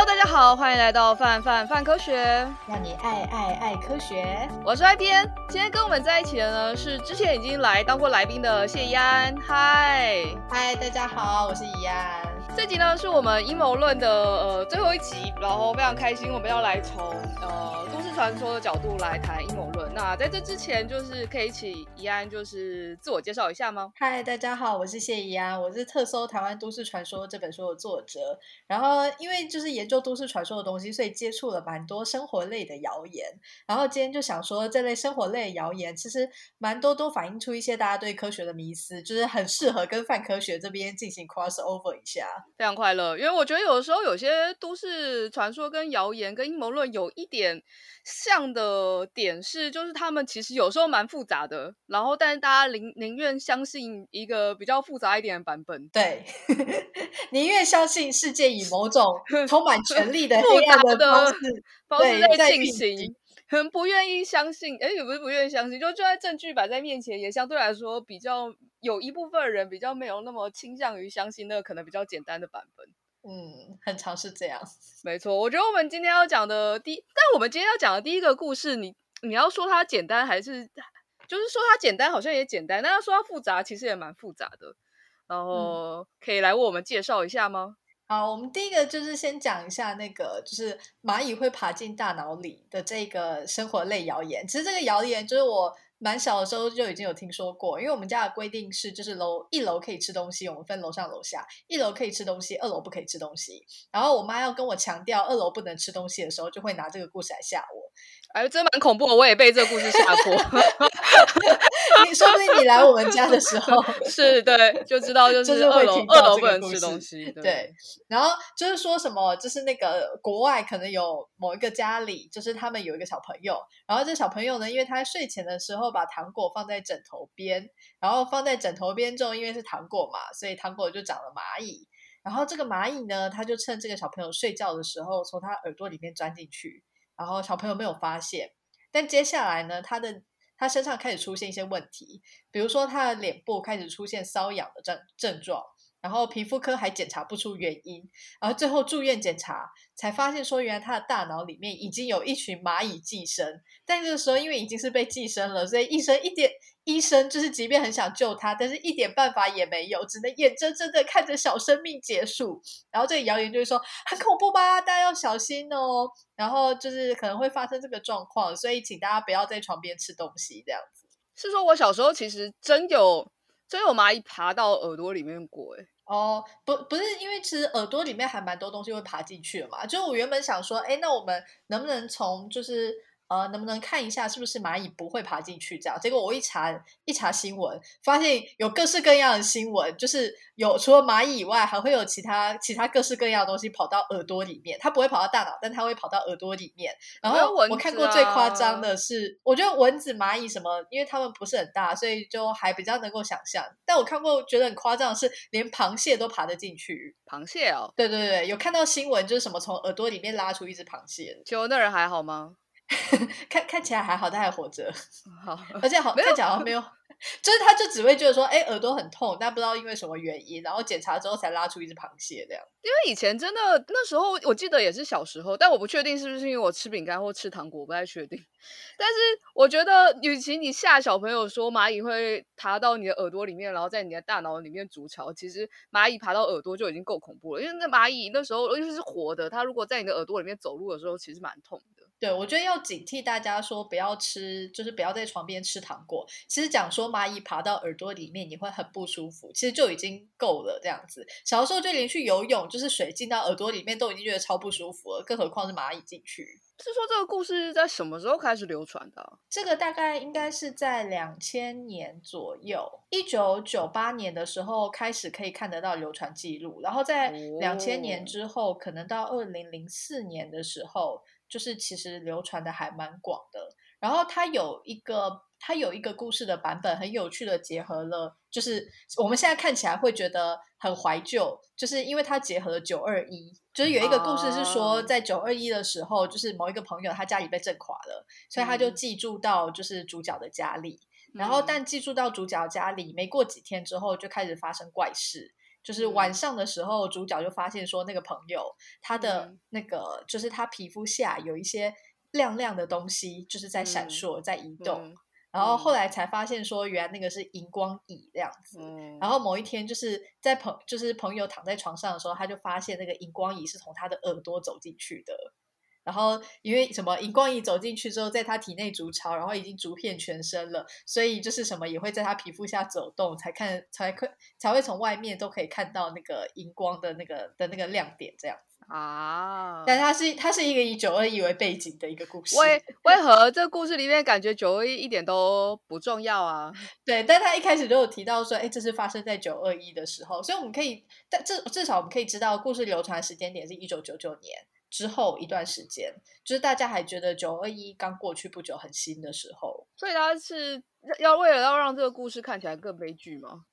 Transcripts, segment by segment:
Hello，大家好，欢迎来到范范范科学，让你爱爱爱科学。我是爱编，今天跟我们在一起的呢是之前已经来当过来宾的谢依安。嗨，嗨，大家好，我是怡安。这集呢是我们阴谋论的呃最后一集，然后非常开心，我们要来从呃都市传说的角度来谈阴谋论。那在这之前，就是可以请宜安就是自我介绍一下吗？嗨，大家好，我是谢怡安，我是特搜台湾都市传说这本书的作者。然后因为就是研究都市传说的东西，所以接触了蛮多生活类的谣言。然后今天就想说，这类生活类的谣言其实蛮多都反映出一些大家对科学的迷思，就是很适合跟泛科学这边进行 cross over 一下。非常快乐，因为我觉得有的时候有些都市传说跟谣言跟阴谋论有一点像的点是，就是他们其实有时候蛮复杂的，然后但是大家宁宁愿相信一个比较复杂一点的版本，对，宁愿相信世界以某种 充满权力的黑暗的方式方式在进行。很不愿意相信，哎，也不是不愿意相信，就就在证据摆在面前，也相对来说比较有一部分人比较没有那么倾向于相信那个可能比较简单的版本。嗯，很常是这样。没错，我觉得我们今天要讲的第，但我们今天要讲的第一个故事，你你要说它简单还是，就是说它简单好像也简单，但要说它复杂其实也蛮复杂的。然后可以来为我们介绍一下吗？好，我们第一个就是先讲一下那个，就是蚂蚁会爬进大脑里的这个生活类谣言。其实这个谣言就是我蛮小的时候就已经有听说过，因为我们家的规定是，就是楼一楼可以吃东西，我们分楼上楼下，一楼可以吃东西，二楼不可以吃东西。然后我妈要跟我强调二楼不能吃东西的时候，就会拿这个故事来吓我。哎，真蛮恐怖的，我也被这个故事吓过。你说不定你来我们家的时候 是对，就知道 就是二楼二楼不能吃东西。对，对，然后就是说什么，就是那个国外可能有某一个家里，就是他们有一个小朋友，然后这小朋友呢，因为他在睡前的时候把糖果放在枕头边，然后放在枕头边之后，因为是糖果嘛，所以糖果就长了蚂蚁。然后这个蚂蚁呢，它就趁这个小朋友睡觉的时候，从他耳朵里面钻进去。然后小朋友没有发现，但接下来呢，他的他身上开始出现一些问题，比如说他的脸部开始出现瘙痒的症症状，然后皮肤科还检查不出原因，而最后住院检查才发现说，原来他的大脑里面已经有一群蚂蚁寄生，但这个时候因为已经是被寄生了，所以医生一点。医生就是，即便很想救他，但是一点办法也没有，只能眼睁睁的看着小生命结束。然后这个谣言就是说很恐怖吧，大家要小心哦。然后就是可能会发生这个状况，所以请大家不要在床边吃东西这样子。是说我小时候其实真有真有蚂蚁爬到耳朵里面过诶。哦，不不是，因为其实耳朵里面还蛮多东西会爬进去的嘛。就我原本想说，哎，那我们能不能从就是。呃，能不能看一下是不是蚂蚁不会爬进去？这样，结果我一查一查新闻，发现有各式各样的新闻，就是有除了蚂蚁以外，还会有其他其他各式各样的东西跑到耳朵里面。它不会跑到大脑，但它会跑到耳朵里面。然后我看过最夸张的是，我觉得蚊子、蚂蚁什么，因为它们不是很大，所以就还比较能够想象。但我看过觉得很夸张的是，连螃蟹都爬得进去。螃蟹哦，对对对，有看到新闻，就是什么从耳朵里面拉出一只螃蟹。就那人还好吗？看看起来还好，他还活着，好，而且好看起来好像没有，就是他就只会觉得说，哎，耳朵很痛，但不知道因为什么原因，然后检查之后才拉出一只螃蟹这样。因为以前真的那时候，我记得也是小时候，但我不确定是不是因为我吃饼干或吃糖果，我不太确定。但是我觉得，与其你吓小朋友说蚂蚁会爬到你的耳朵里面，然后在你的大脑里面筑巢，其实蚂蚁爬到耳朵就已经够恐怖了。因为那蚂蚁那时候尤其是活的，它如果在你的耳朵里面走路的时候，其实蛮痛的。对，我觉得要警惕大家说不要吃，就是不要在床边吃糖果。其实讲说蚂蚁爬到耳朵里面你会很不舒服，其实就已经够了这样子。小时候就连去游泳，就是水进到耳朵里面都已经觉得超不舒服了，更何况是蚂蚁进去。是说这个故事在什么时候开始流传的？这个大概应该是在两千年左右，一九九八年的时候开始可以看得到流传记录，然后在两千年之后，可能到二零零四年的时候。就是其实流传的还蛮广的，然后它有一个它有一个故事的版本，很有趣的结合了，就是我们现在看起来会觉得很怀旧，就是因为它结合了九二一，就是有一个故事是说在九二一的时候，就是某一个朋友他家里被震垮了，所以他就寄住到就是主角的家里，然后但寄住到主角家里没过几天之后就开始发生怪事。就是晚上的时候，主角就发现说，那个朋友他的那个就是他皮肤下有一些亮亮的东西，就是在闪烁，在移动。然后后来才发现说，原来那个是荧光蚁这样子。然后某一天，就是在朋就是朋友躺在床上的时候，他就发现那个荧光蚁是从他的耳朵走进去的。然后因为什么，荧光蚁走进去之后，在他体内筑巢，然后已经逐遍全身了，所以就是什么也会在他皮肤下走动，才看才可才会从外面都可以看到那个荧光的那个的那个亮点这样子啊。但它是它是一个以九二一为背景的一个故事。为为何这个故事里面感觉九二一一点都不重要啊？对，但他一开始就有提到说，哎，这是发生在九二一的时候，所以我们可以，但至至少我们可以知道，故事流传的时间点是一九九九年。之后一段时间，就是大家还觉得九二一刚过去不久很新的时候，所以他是要为了要让这个故事看起来更悲剧吗？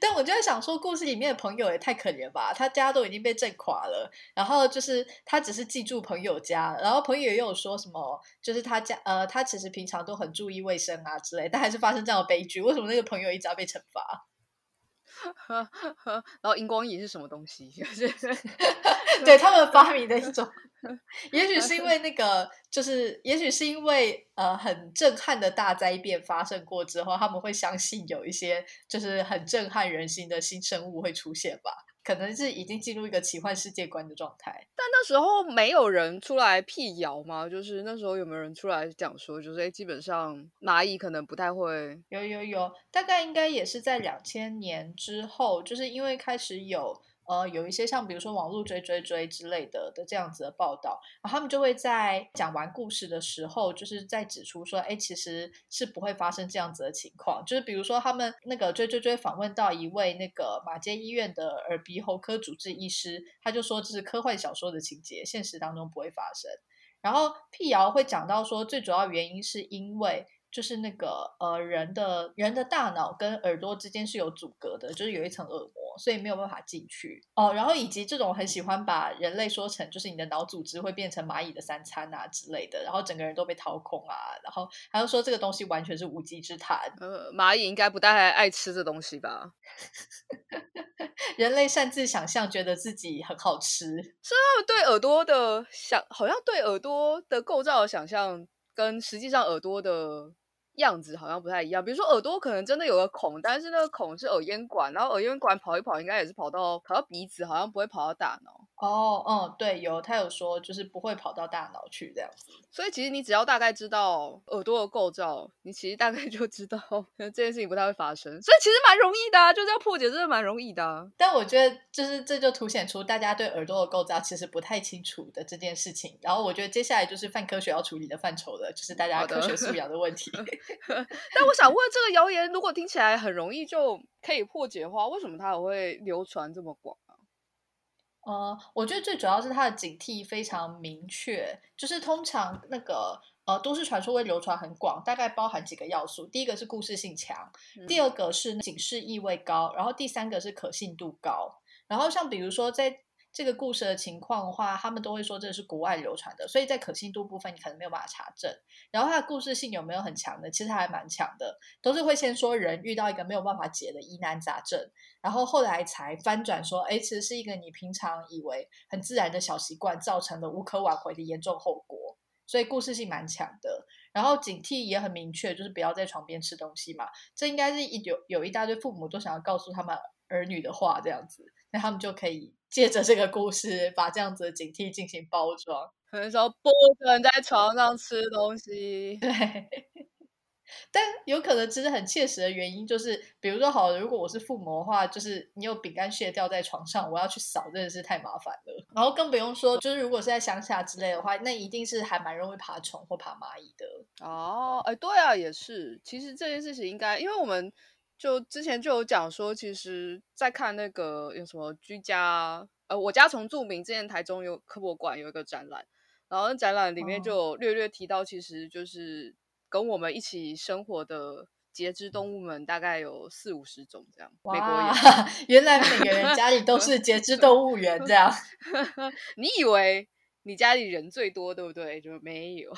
但我就在想说，故事里面的朋友也太可怜吧，他家都已经被震垮了，然后就是他只是记住朋友家，然后朋友也有说什么，就是他家呃，他其实平常都很注意卫生啊之类，但还是发生这样的悲剧，为什么那个朋友一直要被惩罚？然后荧光仪是什么东西？就是 对他们发明的一种，也许是因为那个，就是也许是因为呃很震撼的大灾变发生过之后，他们会相信有一些就是很震撼人心的新生物会出现吧。可能是已经进入一个奇幻世界观的状态，但那时候没有人出来辟谣吗？就是那时候有没有人出来讲说，就是基本上蚂蚁可能不太会。有有有，大概应该也是在两千年之后，就是因为开始有。呃，有一些像比如说网络追追追之类的的这样子的报道，然后他们就会在讲完故事的时候，就是在指出说，哎，其实是不会发生这样子的情况。就是比如说他们那个追追追访问到一位那个马街医院的耳鼻喉科主治医师，他就说这是科幻小说的情节，现实当中不会发生。然后辟谣会讲到说，最主要原因是因为。就是那个呃，人的人的大脑跟耳朵之间是有阻隔的，就是有一层耳膜，所以没有办法进去哦。然后以及这种很喜欢把人类说成就是你的脑组织会变成蚂蚁的三餐啊之类的，然后整个人都被掏空啊，然后还有说这个东西完全是无稽之谈。呃，蚂蚁应该不太爱吃这东西吧？人类擅自想象，觉得自己很好吃，是他们对耳朵的想，好像对耳朵的构造的想象跟实际上耳朵的。样子好像不太一样，比如说耳朵可能真的有个孔，但是那个孔是耳咽管，然后耳咽管跑一跑，应该也是跑到跑到鼻子，好像不会跑到大脑。哦，嗯，对，有他有说就是不会跑到大脑去这样子。所以其实你只要大概知道耳朵的构造，你其实大概就知道 这件事情不太会发生。所以其实蛮容易的啊，就是要破解，真的蛮容易的啊。但我觉得就是这就凸显出大家对耳朵的构造其实不太清楚的这件事情。然后我觉得接下来就是犯科学要处理的范畴了，就是大家科学素养的问题。但我想问，这个谣言如果听起来很容易就可以破解的话，为什么它还会流传这么广？呃，我觉得最主要是它的警惕非常明确，就是通常那个呃都市传说会流传很广，大概包含几个要素：第一个是故事性强，第二个是警示意味高，然后第三个是可信度高。然后像比如说在这个故事的情况的话，他们都会说这是国外流传的，所以在可信度部分你可能没有办法查证。然后它的故事性有没有很强的？其实还蛮强的，都是会先说人遇到一个没有办法解的疑难杂症，然后后来才翻转说，哎，其实是一个你平常以为很自然的小习惯造成的无可挽回的严重后果，所以故事性蛮强的。然后警惕也很明确，就是不要在床边吃东西嘛。这应该是一有有一大堆父母都想要告诉他们儿女的话，这样子，那他们就可以。借着这个故事，把这样子的警惕进行包装。可能说不能在床上吃东西，对。但有可能其实很切实的原因就是，比如说，好，如果我是父母的话，就是你有饼干屑掉在床上，我要去扫，真的是太麻烦了。然后更不用说，就是如果是在乡下之类的话，那一定是还蛮容易爬虫或爬蚂蚁的。哦，哎，对啊，也是。其实这件事情应该，因为我们。就之前就有讲说，其实，在看那个有什么居家，呃，我家从著名之前台中有科博馆有一个展览，然后那展览里面就有略略提到，其实就是跟我们一起生活的节肢动物们大概有四五十种这样。哇，美国 原来每个人家里都是节肢动物园这样。你以为你家里人最多，对不对？就没有。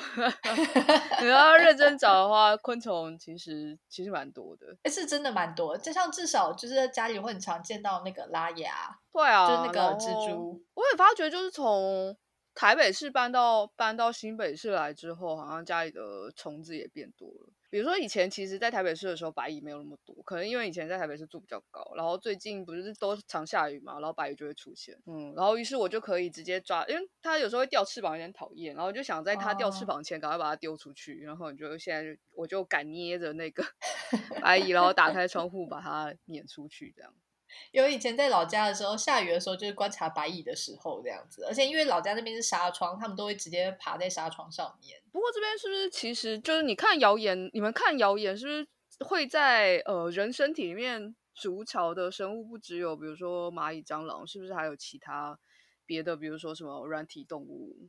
你要认真找的话，昆虫其实其实蛮多的。哎，是真的蛮多。就像至少就是在家里会很常见到那个拉牙，对啊，就是那个蜘蛛。我也发觉，就是从台北市搬到搬到新北市来之后，好像家里的虫子也变多了。比如说以前其实，在台北市的时候，白蚁没有那么多，可能因为以前在台北市住比较高，然后最近不是都常下雨嘛，然后白蚁就会出现，嗯，然后于是我就可以直接抓，因为它有时候会掉翅膀，有点讨厌，然后就想在它掉翅膀前赶快把它丢出去，然后你就现在就我就敢捏着那个 白蚁，然后打开窗户把它撵出去，这样。因为以前在老家的时候，下雨的时候就是观察白蚁的时候这样子，而且因为老家那边是纱窗，他们都会直接爬在纱窗上面。不过这边是不是其实就是你看谣言，你们看谣言是不是会在呃人身体里面筑巢的生物不只有比如说蚂蚁、蟑螂，是不是还有其他别的，比如说什么软体动物？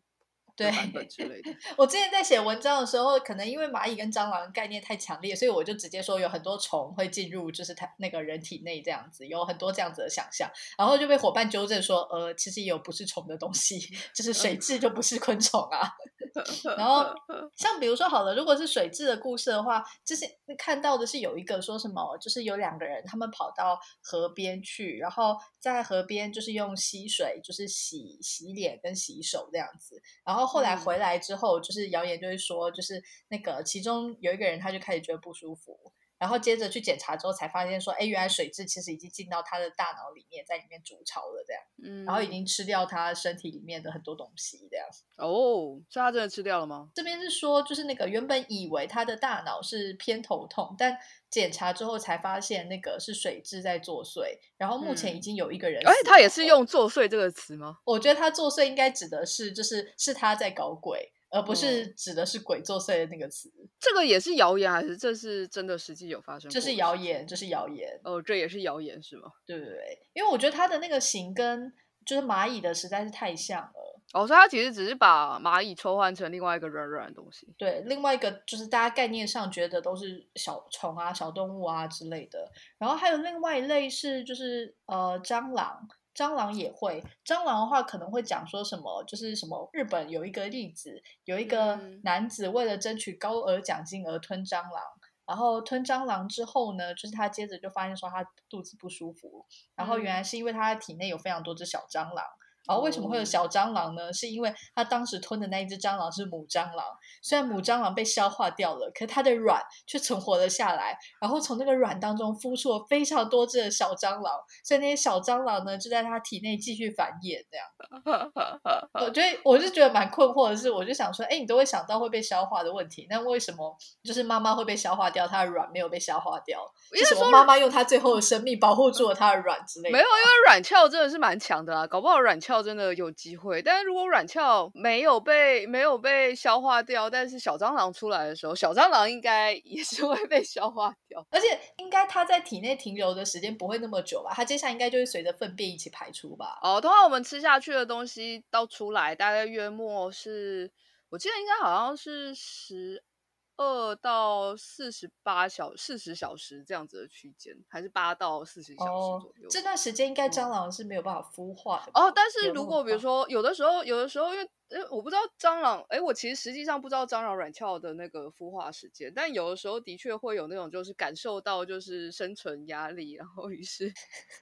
对，之类的。我之前在写文章的时候，可能因为蚂蚁跟蟑螂概念太强烈，所以我就直接说有很多虫会进入，就是它那个人体内这样子，有很多这样子的想象，然后就被伙伴纠正说，呃，其实也有不是虫的东西，就是水蛭就不是昆虫啊。然后像比如说好了，如果是水蛭的故事的话，就是看到的是有一个说什么，就是有两个人他们跑到河边去，然后在河边就是用溪水就是洗洗脸跟洗手这样子，然后。后来回来之后，就是谣言就是说，就是那个其中有一个人，他就开始觉得不舒服。然后接着去检查之后，才发现说，哎，原来水蛭其实已经进到他的大脑里面，在里面筑巢了，这样，嗯，然后已经吃掉他身体里面的很多东西，这样。哦，是他真的吃掉了吗？这边是说，就是那个原本以为他的大脑是偏头痛，但检查之后才发现那个是水蛭在作祟。然后目前已经有一个人，哎、嗯，他也是用“作祟”这个词吗？我觉得他作祟应该指的是，就是是他在搞鬼。而不是指的是鬼作祟的那个词，嗯，这个也是谣言还是这是真的实际有发生？这是谣言，这是谣言。哦，这也是谣言是吗？对对对，因为我觉得它的那个形跟就是蚂蚁的实在是太像了。哦，所以它其实只是把蚂蚁抽换成另外一个软软的东西。对，另外一个就是大家概念上觉得都是小虫啊、小动物啊之类的。然后还有另外一类是就是呃蟑螂。蟑螂也会，蟑螂的话可能会讲说什么，就是什么日本有一个例子，有一个男子为了争取高额奖金而吞蟑螂，然后吞蟑螂之后呢，就是他接着就发现说他肚子不舒服，然后原来是因为他的体内有非常多只小蟑螂。然后为什么会有小蟑螂呢？是因为它当时吞的那一只蟑螂是母蟑螂，虽然母蟑螂被消化掉了，可是它的卵却存活了下来，然后从那个卵当中孵出了非常多只的小蟑螂，所以那些小蟑螂呢就在它体内继续繁衍。这样，我觉得我是觉得蛮困惑的是，我就想说，哎，你都会想到会被消化的问题，那为什么就是妈妈会被消化掉，它的卵没有被消化掉？为什么妈妈用她最后的生命保护住了它的卵之类的？没有，因为卵鞘真的是蛮强的啊，搞不好卵鞘。真的有机会，但是如果软鞘没有被没有被消化掉，但是小蟑螂出来的时候，小蟑螂应该也 是会被消化掉，而且应该它在体内停留的时间不会那么久吧？它接下来应该就会随着粪便一起排出吧？哦，通常我们吃下去的东西到出来，大概月末是，我记得应该好像是十。二到四十八小四十小时这样子的区间，还是八到四十小时左右。哦，这段时间应该蟑螂是没有办法孵化的。哦，但是如果比如说有的时候，有的时候因为我不知道蟑螂，哎，我其实实际上不知道蟑螂卵鞘的那个孵化时间，但有的时候的确会有那种就是感受到就是生存压力，然后于是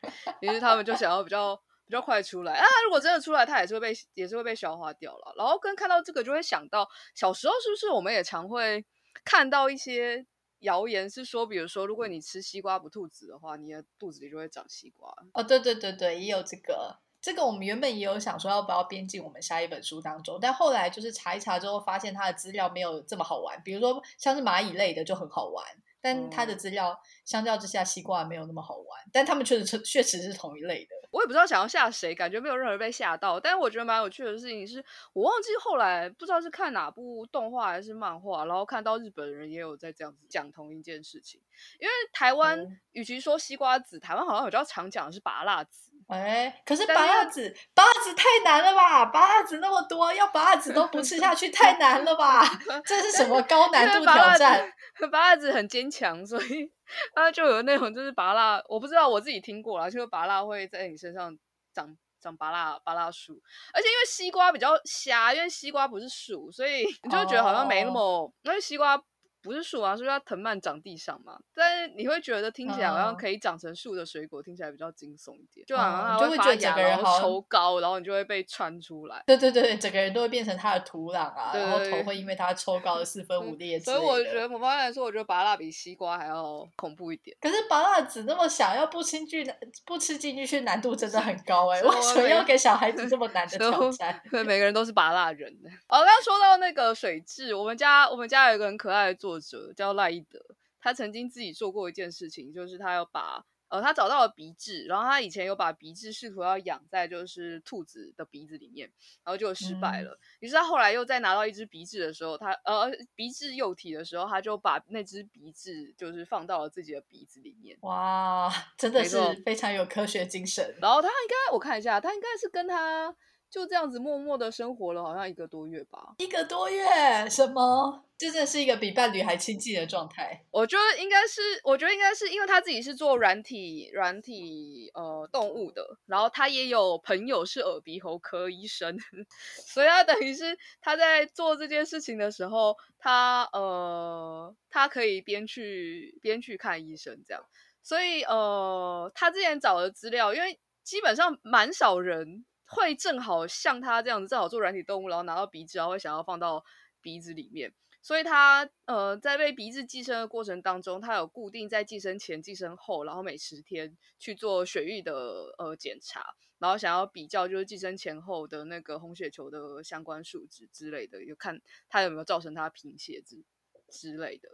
于是他们就想要比较比较快出来啊。如果真的出来，它也是会被也是会被消化掉了。然后跟看到这个就会想到小时候是不是我们也常会。看到一些谣言是说，比如说，如果你吃西瓜不吐籽的话，你的肚子里就会长西瓜。哦，对对对对，也有这个。这个我们原本也有想说要不要编进我们下一本书当中，但后来就是查一查之后，发现它的资料没有这么好玩。比如说像是蚂蚁类的就很好玩，但它的资料相较之下，西瓜没有那么好玩。但它们确实确实是同一类的。我也不知道想要吓谁，感觉没有任何人被吓到。但是我觉得蛮有趣的事情是，我忘记后来不知道是看哪部动画还是漫画，然后看到日本人也有在这样子讲同一件事情。因为台湾与其说西瓜子，台湾好像比较常讲的是芭乐籽。哎，可是芭乐籽，芭乐籽太难了吧？芭乐籽那么多，要芭乐籽都不吃下去，太难了吧？这是什么 高难度挑战？芭乐籽很坚强，所以。它就有那种，就是拔辣，我不知道我自己听过啦，就是拔辣会在你身上长长拔辣拔辣树，而且因为西瓜比较瞎，因为西瓜不是树，所以你就会觉得好像没那么，oh. 因为西瓜。不是树啊，是不是要藤蔓长地上嘛？但是你会觉得听起来好像可以长成树的水果，嗯、听起来比较惊悚一点，就好像它会发芽，然后抽高，然后你就会被穿出来。对对对，整个人都会变成它的土壤啊，对然后头会因为它抽高的四 分五裂。所以我觉得，某方面来说，我觉得芭乐比西瓜还要恐怖一点。可是芭乐籽那么小，要不吃进去，不吃进去，难度真的很高 哎、欸。为什么要给小孩子这么 难的挑战？对，每个人都是芭乐人。哦，刚刚说到那个水蛭，我们家我们家有一个很可爱的作者叫赖伊德。他曾经自己做过一件事情，就是他要把呃，他找到了鼻痣，然后他以前有把鼻痣试图要养在就是兔子的鼻子里面，然后就失败了。嗯、于是他后来又再拿到一只鼻痣的时候，他呃鼻痣幼体的时候，他就把那只鼻痣就是放到了自己的鼻子里面。哇，真的是非常有科学精神。然后他应该我看一下，他应该是跟他。就这样子默默的生活了，好像一个多月吧。一个多月？什么？真的是一个比伴侣还亲近的状态。我觉得应该是，我觉得应该是因为他自己是做软体软体呃动物的，然后他也有朋友是耳鼻喉科医生，所以他等于是他在做这件事情的时候，他呃他可以边去边去看医生这样。所以呃，他之前找的资料，因为基本上蛮少人。会正好像他这样子，正好做软体动物，然后拿到鼻子，然后会想要放到鼻子里面。所以他呃，在被鼻子寄生的过程当中，他有固定在寄生前、寄生后，然后每十天去做血液的呃检查，然后想要比较就是寄生前后的那个红血球的相关数值之类的，有看他有没有造成他贫血之之类的。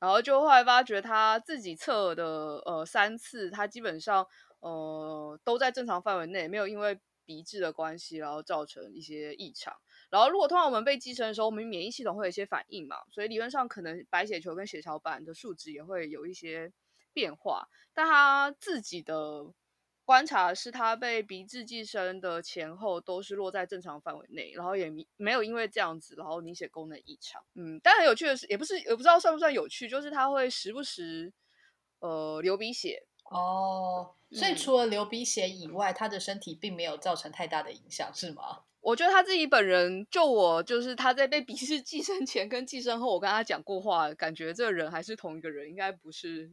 然后就后来发觉他自己测的呃三次，他基本上呃都在正常范围内，没有因为。鼻质的关系，然后造成一些异常。然后，如果通常我们被寄生的时候，我们免疫系统会有一些反应嘛，所以理论上可能白血球跟血小板的数值也会有一些变化。但他自己的观察是，他被鼻质寄生的前后都是落在正常范围内，然后也没有因为这样子，然后凝血功能异常。嗯，但很有趣的是，也不是也不知道算不算有趣，就是他会时不时呃流鼻血。哦，所以除了流鼻血以外，嗯，他的身体并没有造成太大的影响，是吗？我觉得他自己本人，就我就是他在被鄙视寄生前跟寄生后，我跟他讲过话，感觉这个人还是同一个人，应该不是。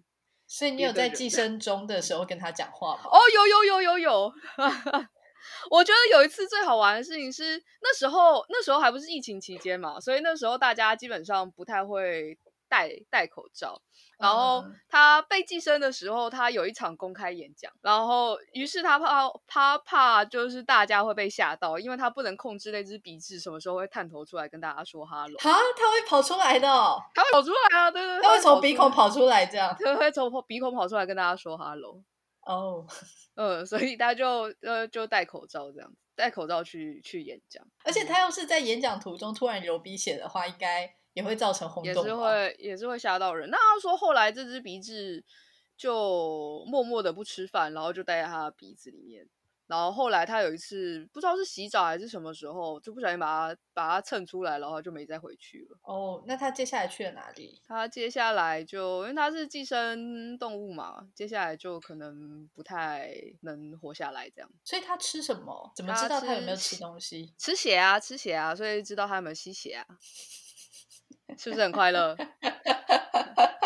所以你有在寄生中的时候跟他讲话吗？哦，有有有有有。我觉得有一次最好玩的事情是，那时候那时候还不是疫情期间嘛，所以那时候大家基本上不太会。戴戴口罩，然后他被寄生的时候，他有一场公开演讲，然后于是他怕他怕就是大家会被吓到，因为他不能控制那只鼻子什么时候会探头出来跟大家说哈喽。哈，他会跑出来的，他会跑出来啊，对对对，他会从鼻孔跑出来这样，他会从鼻孔跑出来跟大家说哈喽。哦，嗯，所以他就呃就戴口罩这样子，戴口罩去去演讲，而且他要是在演讲途中突然流鼻血的话，应该。也会造成轰动，也是会也是会吓到人。那他说后来这只鼻子就默默的不吃饭，然后就待在他的鼻子里面。然后后来他有一次不知道是洗澡还是什么时候，就不小心把它把它蹭出来，然后就没再回去了。哦，那他接下来去了哪里？他接下来就因为他是寄生动物嘛，接下来就可能不太能活下来这样。所以他吃什么？怎么知道他有没有吃东西？吃血啊，吃血啊，所以知道他有没有吸血啊。是不是很快乐？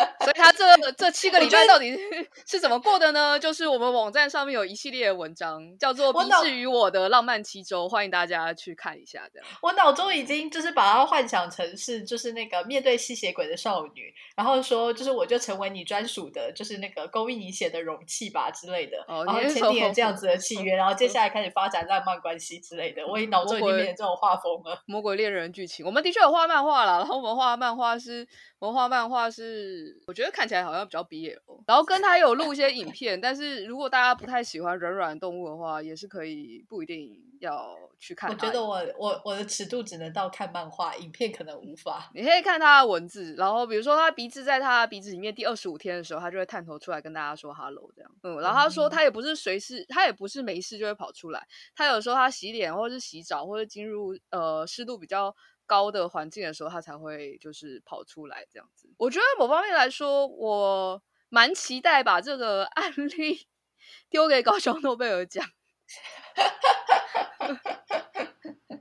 这这七个礼拜到底是是怎么过的呢？就是我们网站上面有一系列的文章，叫做《鼻痣与我的浪漫七周》，欢迎大家去看一下。这样，我脑中已经就是把它幻想成是就是那个面对吸血鬼的少女，然后说就是我就成为你专属的，就是那个勾引你血的容器吧之类的。哦，然后签订了这样子的契 约，然后接下来开始发展浪漫关系之类的。我已脑中已经变成这种画风了，魔鬼恋人剧情。我们的确有画漫画啦，然后我们画漫画是。我们画漫画是，我觉得看起来好好像比较 BL，然后跟他有录一些影片，但是如果大家不太喜欢软软动物的话，也是可以不一定要去看。我觉得我我我的尺度只能到看漫画，影片可能无法。你可以看他的文字，然后比如说他鼻子在他鼻子里面第二十五天的时候，他就会探头出来跟大家说 “hello” 这样。嗯，然后他说他也不是随时，他也不是没事就会跑出来，他有时候他洗脸或者是洗澡或者进入呃湿度比较。高的环境的时候，它才会就是跑出来这样子。我觉得某方面来说，我蛮期待把这个案例 丢给高雄诺贝尔奖，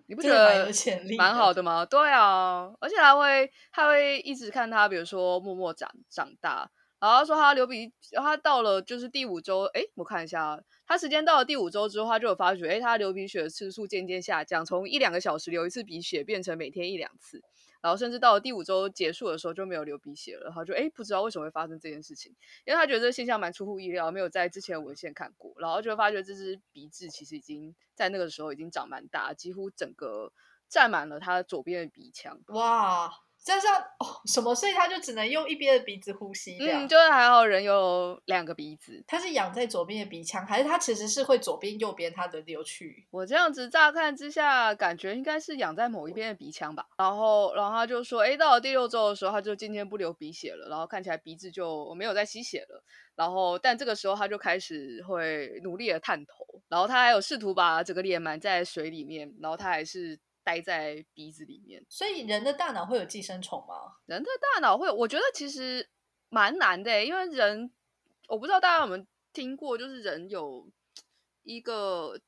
你不觉得蛮好的吗？对啊，而且他会他会一直看他，比如说默默长长大。然后他说他流鼻，他到了就是第五周，哎，我看一下，他时间到了第五周之后，他就有发觉，哎，他流鼻血的次数渐渐下降，从一两个小时流一次鼻血变成每天一两次，然后甚至到了第五周结束的时候就没有流鼻血了。他就哎，不知道为什么会发生这件事情，因为他觉得这现象蛮出乎意料，没有在之前的文献看过，然后就发觉这只鼻子其实已经在那个时候已经长蛮大，几乎整个占满了他左边的鼻腔。哇！这样哦，什么？所以他就只能用一边的鼻子呼吸，这样。嗯，就是还好人有两个鼻子。他是养在左边的鼻腔，还是他其实是会左边、右边他轮流去？我这样子乍看之下，感觉应该是养在某一边的鼻腔吧。然后，然后他就说，哎，到了第六周的时候，他就今天不流鼻血了，然后看起来鼻子就没有再吸血了。然后，但这个时候他就开始会努力的探头，然后他还有试图把整个脸埋在水里面，然后他还是。待在鼻子里面，所以人的大脑会有寄生虫吗？人的大脑会，我觉得其实蛮难的，因为人，我不知道大家有没有听过，就是人有一个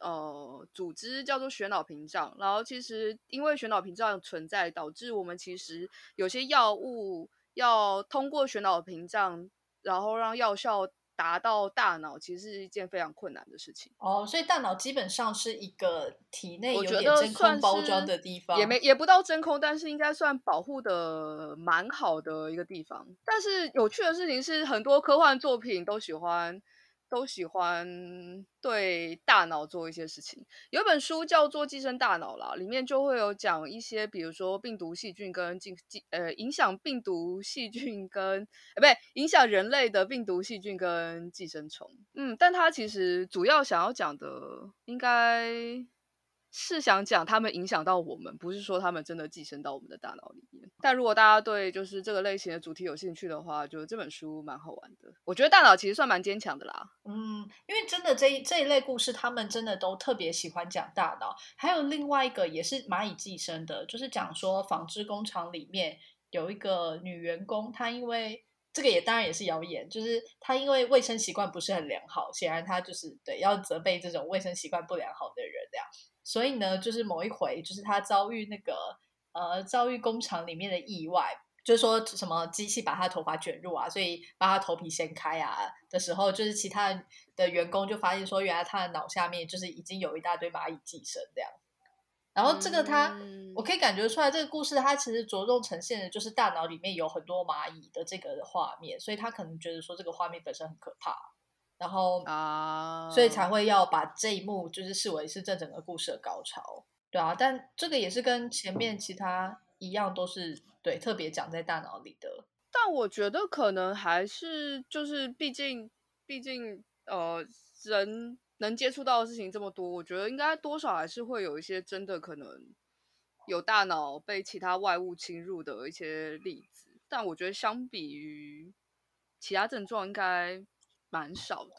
呃组织叫做血脑屏障，然后其实因为血脑屏障存在，导致我们其实有些药物要通过血脑屏障，然后让药效。达到大脑其实是一件非常困难的事情哦，所以大脑基本上是一个体内有点真空包装的地方，也没也不到真空，但是应该算保护的蛮好的一个地方。但是有趣的事情是，很多科幻作品都喜欢。都喜欢对大脑做一些事情。有一本书叫做《寄生大脑》啦，里面就会有讲一些，比如说病毒、细菌跟寄寄呃影响病毒、细菌跟呃不对，影响人类的病毒、细菌跟寄生虫。嗯，但它其实主要想要讲的应该。是想讲他们影响到我们，不是说他们真的寄生到我们的大脑里面。但如果大家对就是这个类型的主题有兴趣的话，就这本书蛮好玩的。我觉得大脑其实算蛮坚强的啦。嗯，因为真的这一这一类故事，他们真的都特别喜欢讲大脑。还有另外一个也是蚂蚁寄生的，就是讲说纺织工厂里面有一个女员工，她因为这个也当然也是谣言，就是她因为卫生习惯不是很良好，显然她就是对要责备这种卫生习惯不良好的人这样。所以呢，就是某一回，就是他遭遇那个呃，遭遇工厂里面的意外，就是说什么机器把他头发卷入啊，所以把他头皮掀开啊的时候，就是其他的员工就发现说，原来他的脑下面就是已经有一大堆蚂蚁寄生这样。然后这个他，嗯、我可以感觉出来，这个故事它其实着重呈现的就是大脑里面有很多蚂蚁的这个画面，所以他可能觉得说这个画面本身很可怕。然后啊，uh, 所以才会要把这一幕就是视为是这整个故事的高潮，对啊。但这个也是跟前面其他一样，都是对特别讲在大脑里的。但我觉得可能还是就是，毕竟毕竟呃，人能接触到的事情这么多，我觉得应该多少还是会有一些真的可能有大脑被其他外物侵入的一些例子。但我觉得相比于其他症状，应该。蛮少的，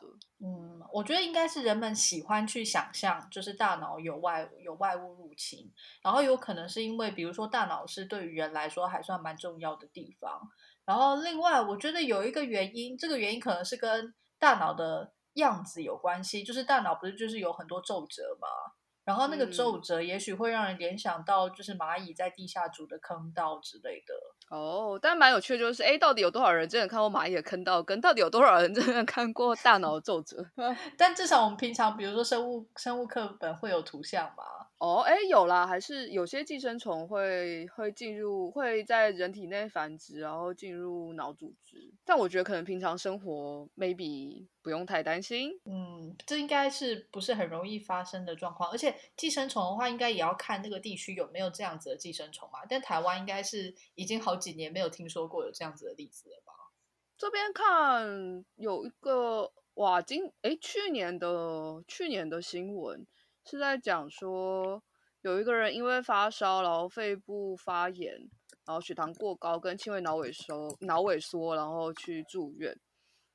嗯，我觉得应该是人们喜欢去想象，就是大脑有外有外物入侵，然后有可能是因为，比如说大脑是对于人来说还算蛮重要的地方，然后另外我觉得有一个原因，这个原因可能是跟大脑的样子有关系，就是大脑不是就是有很多皱褶吗？然后那个皱褶也许会让人联想到，就是蚂蚁在地下筑的坑道之类的。哦，但蛮有趣的，就是哎，到底有多少人真的看过蚂蚁的坑道，跟到底有多少人真的看过大脑的皱褶？但至少我们平常，比如说生物生物课本会有图像嘛。哦，哎，有啦，还是有些寄生虫会会进入，会在人体内繁殖，然后进入脑组织。但我觉得可能平常生活 maybe 不用太担心。嗯，这应该是不是很容易发生的状况？而且寄生虫的话，应该也要看那个地区有没有这样子的寄生虫嘛。但台湾应该是已经好几年没有听说过有这样子的例子了吧？这边看有一个哇，今哎去年的去年的新闻。是在讲说，有一个人因为发烧，然后肺部发炎，然后血糖过高，跟轻微脑萎缩，脑萎缩，然后去住院，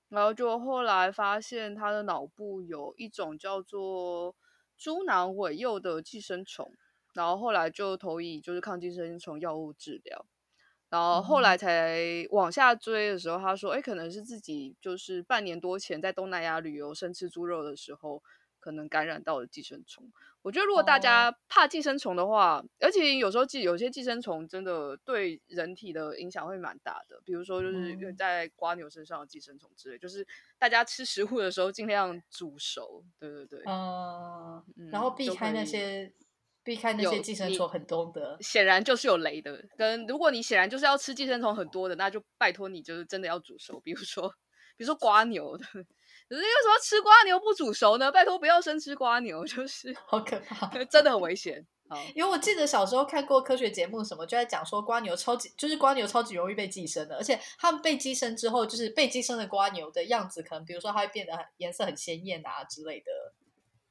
然后就后来发现他的脑部有一种叫做猪囊尾幼的寄生虫，然后后来就投以就是抗寄生虫药物治疗，然后后来才往下追的时候，他说，哎，可能是自己就是半年多前在东南亚旅游，生吃猪肉的时候。可能感染到了寄生虫。我觉得如果大家怕寄生虫的话，哦、而且有时候寄有些寄生虫真的对人体的影响会蛮大的，比如说就是在瓜牛身上的寄生虫之类，嗯、就是大家吃食物的时候尽量煮熟，对对对，嗯，然后避开那些避开那些寄生虫很多的，显然就是有雷的。跟如果你显然就是要吃寄生虫很多的，那就拜托你就是真的要煮熟，比如说比如说瓜牛的。可是为什么吃瓜牛不煮熟呢？拜托不要生吃瓜牛，就是好可怕，真的很危险。因为我记得小时候看过科学节目，什么就在讲说瓜牛超级，就是瓜牛超级容易被寄生的，而且它们被寄生之后，就是被寄生的瓜牛的样子，可能比如说它会变得颜色很鲜艳啊之类的。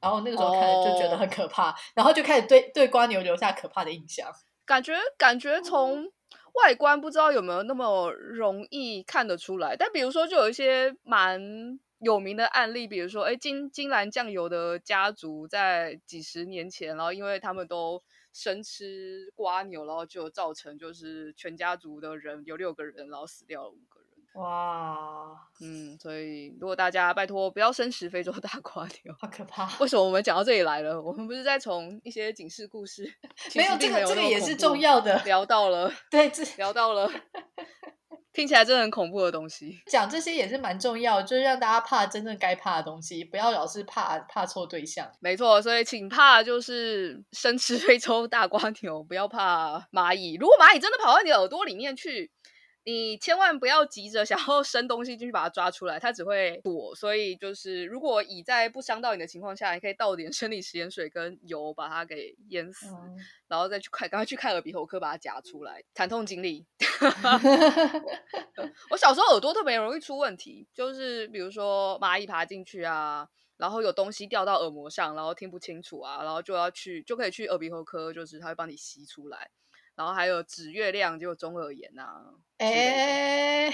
然后那个时候看了就觉得很可怕，哦、然后就开始对对瓜牛留下可怕的印象。感觉感觉从外观不知道有没有那么容易看得出来，但比如说就有一些蛮。有名的案例，比如说，哎，金金兰酱油的家族在几十年前，然后因为他们都生吃瓜牛，然后就造成就是全家族的人有六个人，然后死掉了五个人。哇，嗯，所以如果大家拜托不要生食非洲大瓜牛，好可怕。为什么我们讲到这里来了？我们不是在从一些警示故事，没有这个这个也是重要的，聊到了，对，这聊到了。听起来真的很恐怖的东西，讲这些也是蛮重要，就是让大家怕真正该怕的东西，不要老是怕怕错对象。没错，所以请怕就是生吃 非洲大瓜牛，不要怕蚂蚁。如果蚂蚁真的跑到你的耳朵里面去，你千万不要急着想要伸东西进去把它抓出来，它只会躲。所以就是，如果已在不伤到你的情况下，你可以倒点生理食盐水跟油把它给淹死，嗯、然后再去快赶快去看耳鼻喉科把它夹出来。惨痛经历。我小时候耳朵特别容易出问题，就是比如说蚂蚁爬进去啊，然后有东西掉到耳膜上，然后听不清楚啊，然后就要去就可以去耳鼻喉科，就是他会帮你吸出来。然后还有指月亮，就中耳炎啊！哎，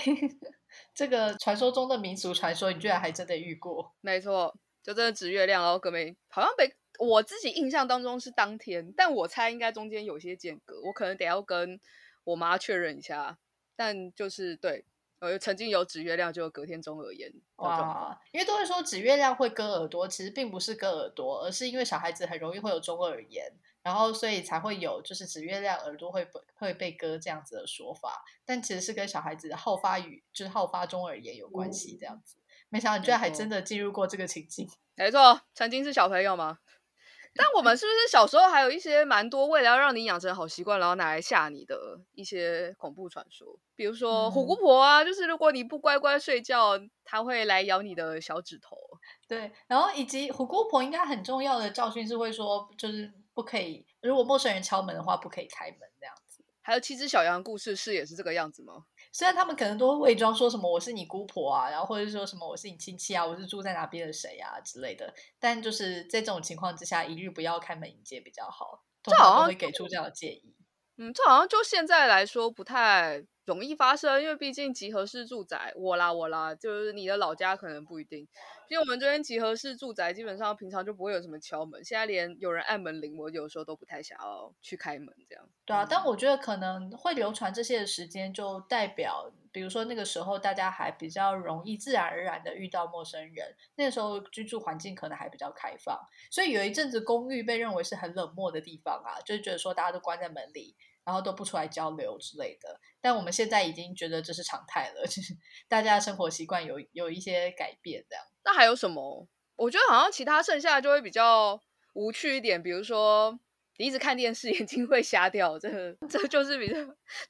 这个传说中的民俗传说，你居然还真的遇过？没错，就真的指月亮，然后隔没好像被我自己印象当中是当天，但我猜应该中间有些间隔，我可能得要跟我妈确认一下。但就是对，我曾经有指月亮，就隔天中耳炎。哇！因为都会说指月亮会割耳朵，其实并不是割耳朵，而是因为小孩子很容易会有中耳炎。然后，所以才会有就是指月亮耳朵会被会被割这样子的说法，但其实是跟小孩子的好发语就是好发中耳炎有关系这样子。嗯、没想到你居然还真的进入过这个情境。没错，曾经是小朋友吗？但我们是不是小时候还有一些蛮多为了要让你养成好习惯，然后拿来吓你的一些恐怖传说？比如说虎姑婆啊，嗯、就是如果你不乖乖睡觉，它会来咬你的小指头。对，然后以及虎姑婆应该很重要的教训是会说，就是。不可以，如果陌生人敲门的话，不可以开门这样子。还有七只小羊故事是也是这个样子吗？虽然他们可能都会伪装说什么我是你姑婆啊，然后或者说什么我是你亲戚啊，我是住在哪边的谁啊之类的，但就是在这种情况之下，一律不要开门迎接比较好。通常都会给出这样的建议。嗯，这好像就现在来说不太容易发生，因为毕竟集合式住宅，我啦我啦，就是你的老家可能不一定。因为我们这边集合式住宅，基本上平常就不会有什么敲门，现在连有人按门铃，我有时候都不太想要去开门这样。对啊，但我觉得可能会流传这些的时间，就代表，比如说那个时候大家还比较容易自然而然的遇到陌生人，那个时候居住环境可能还比较开放，所以有一阵子公寓被认为是很冷漠的地方啊，就是觉得说大家都关在门里。然后都不出来交流之类的，但我们现在已经觉得这是常态了，就 是大家的生活习惯有有一些改变这样。那还有什么？我觉得好像其他剩下的就会比较无趣一点，比如说你一直看电视，眼睛会瞎掉，这这就是比较，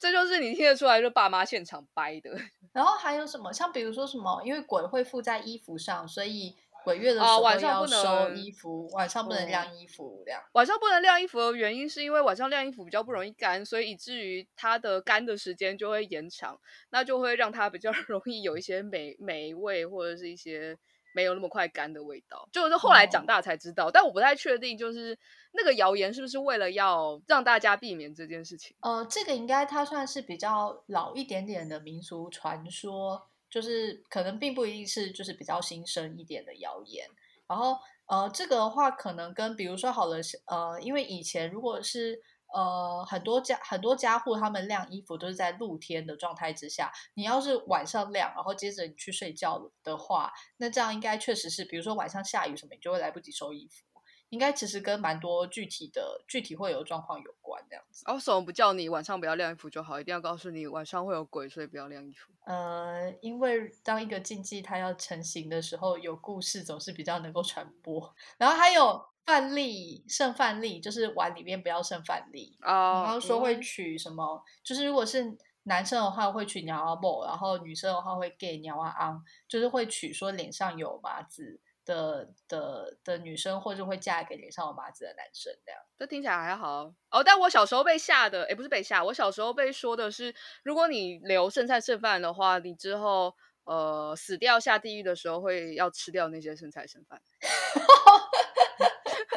这就是你听得出来就爸妈现场掰的。然后还有什么？像比如说什么，因为鬼会附在衣服上，所以。鬼月的时候晚上不能收衣服，晚上不能晾衣服。这样晚上不能晾衣服的原因是因为晚上晾衣服比较不容易干，所以以至于它的干的时间就会延长，那就会让它比较 容易有一些霉霉味或者是一些没有那么快干的味道。就是后来长大才知道，哦、但我不太确定，就是那个谣言是不是为了要让大家避免这件事情？呃，这个应该它算是比较老一点点的民俗传说。就是可能并不一定是就是比较新生一点的谣言，然后呃这个的话可能跟比如说好了，呃因为以前如果是呃，很多家很多家户他们晾衣服都是在露天的状态之下。你要是晚上晾，然后接着你去睡觉的话，那这样应该确实是，比如说晚上下雨什么，你就会来不及收衣服。应该其实跟蛮多具体的具体会有状况有关这样子。哦，为什么不叫你晚上不要晾衣服就好？一定要告诉你晚上会有鬼，所以不要晾衣服。呃，因为当一个禁忌它要成型的时候，有故事总是比较能够传播。然后还有。饭粒剩饭粒，就是碗里面不要剩饭粒。哦，然后说会取什么？嗯、就是如果是男生的话会取鸟阿伯，然后女生的话会给鸟阿昂，就是会取说脸上有麻子的的的女生，或者会嫁给脸上有麻子的男生这样。这听起来还好哦。但我小时候被吓的，哎，不是被吓，我小时候被说的是，如果你留剩菜剩饭的话，你之后呃死掉下地狱的时候会要吃掉那些剩菜剩饭。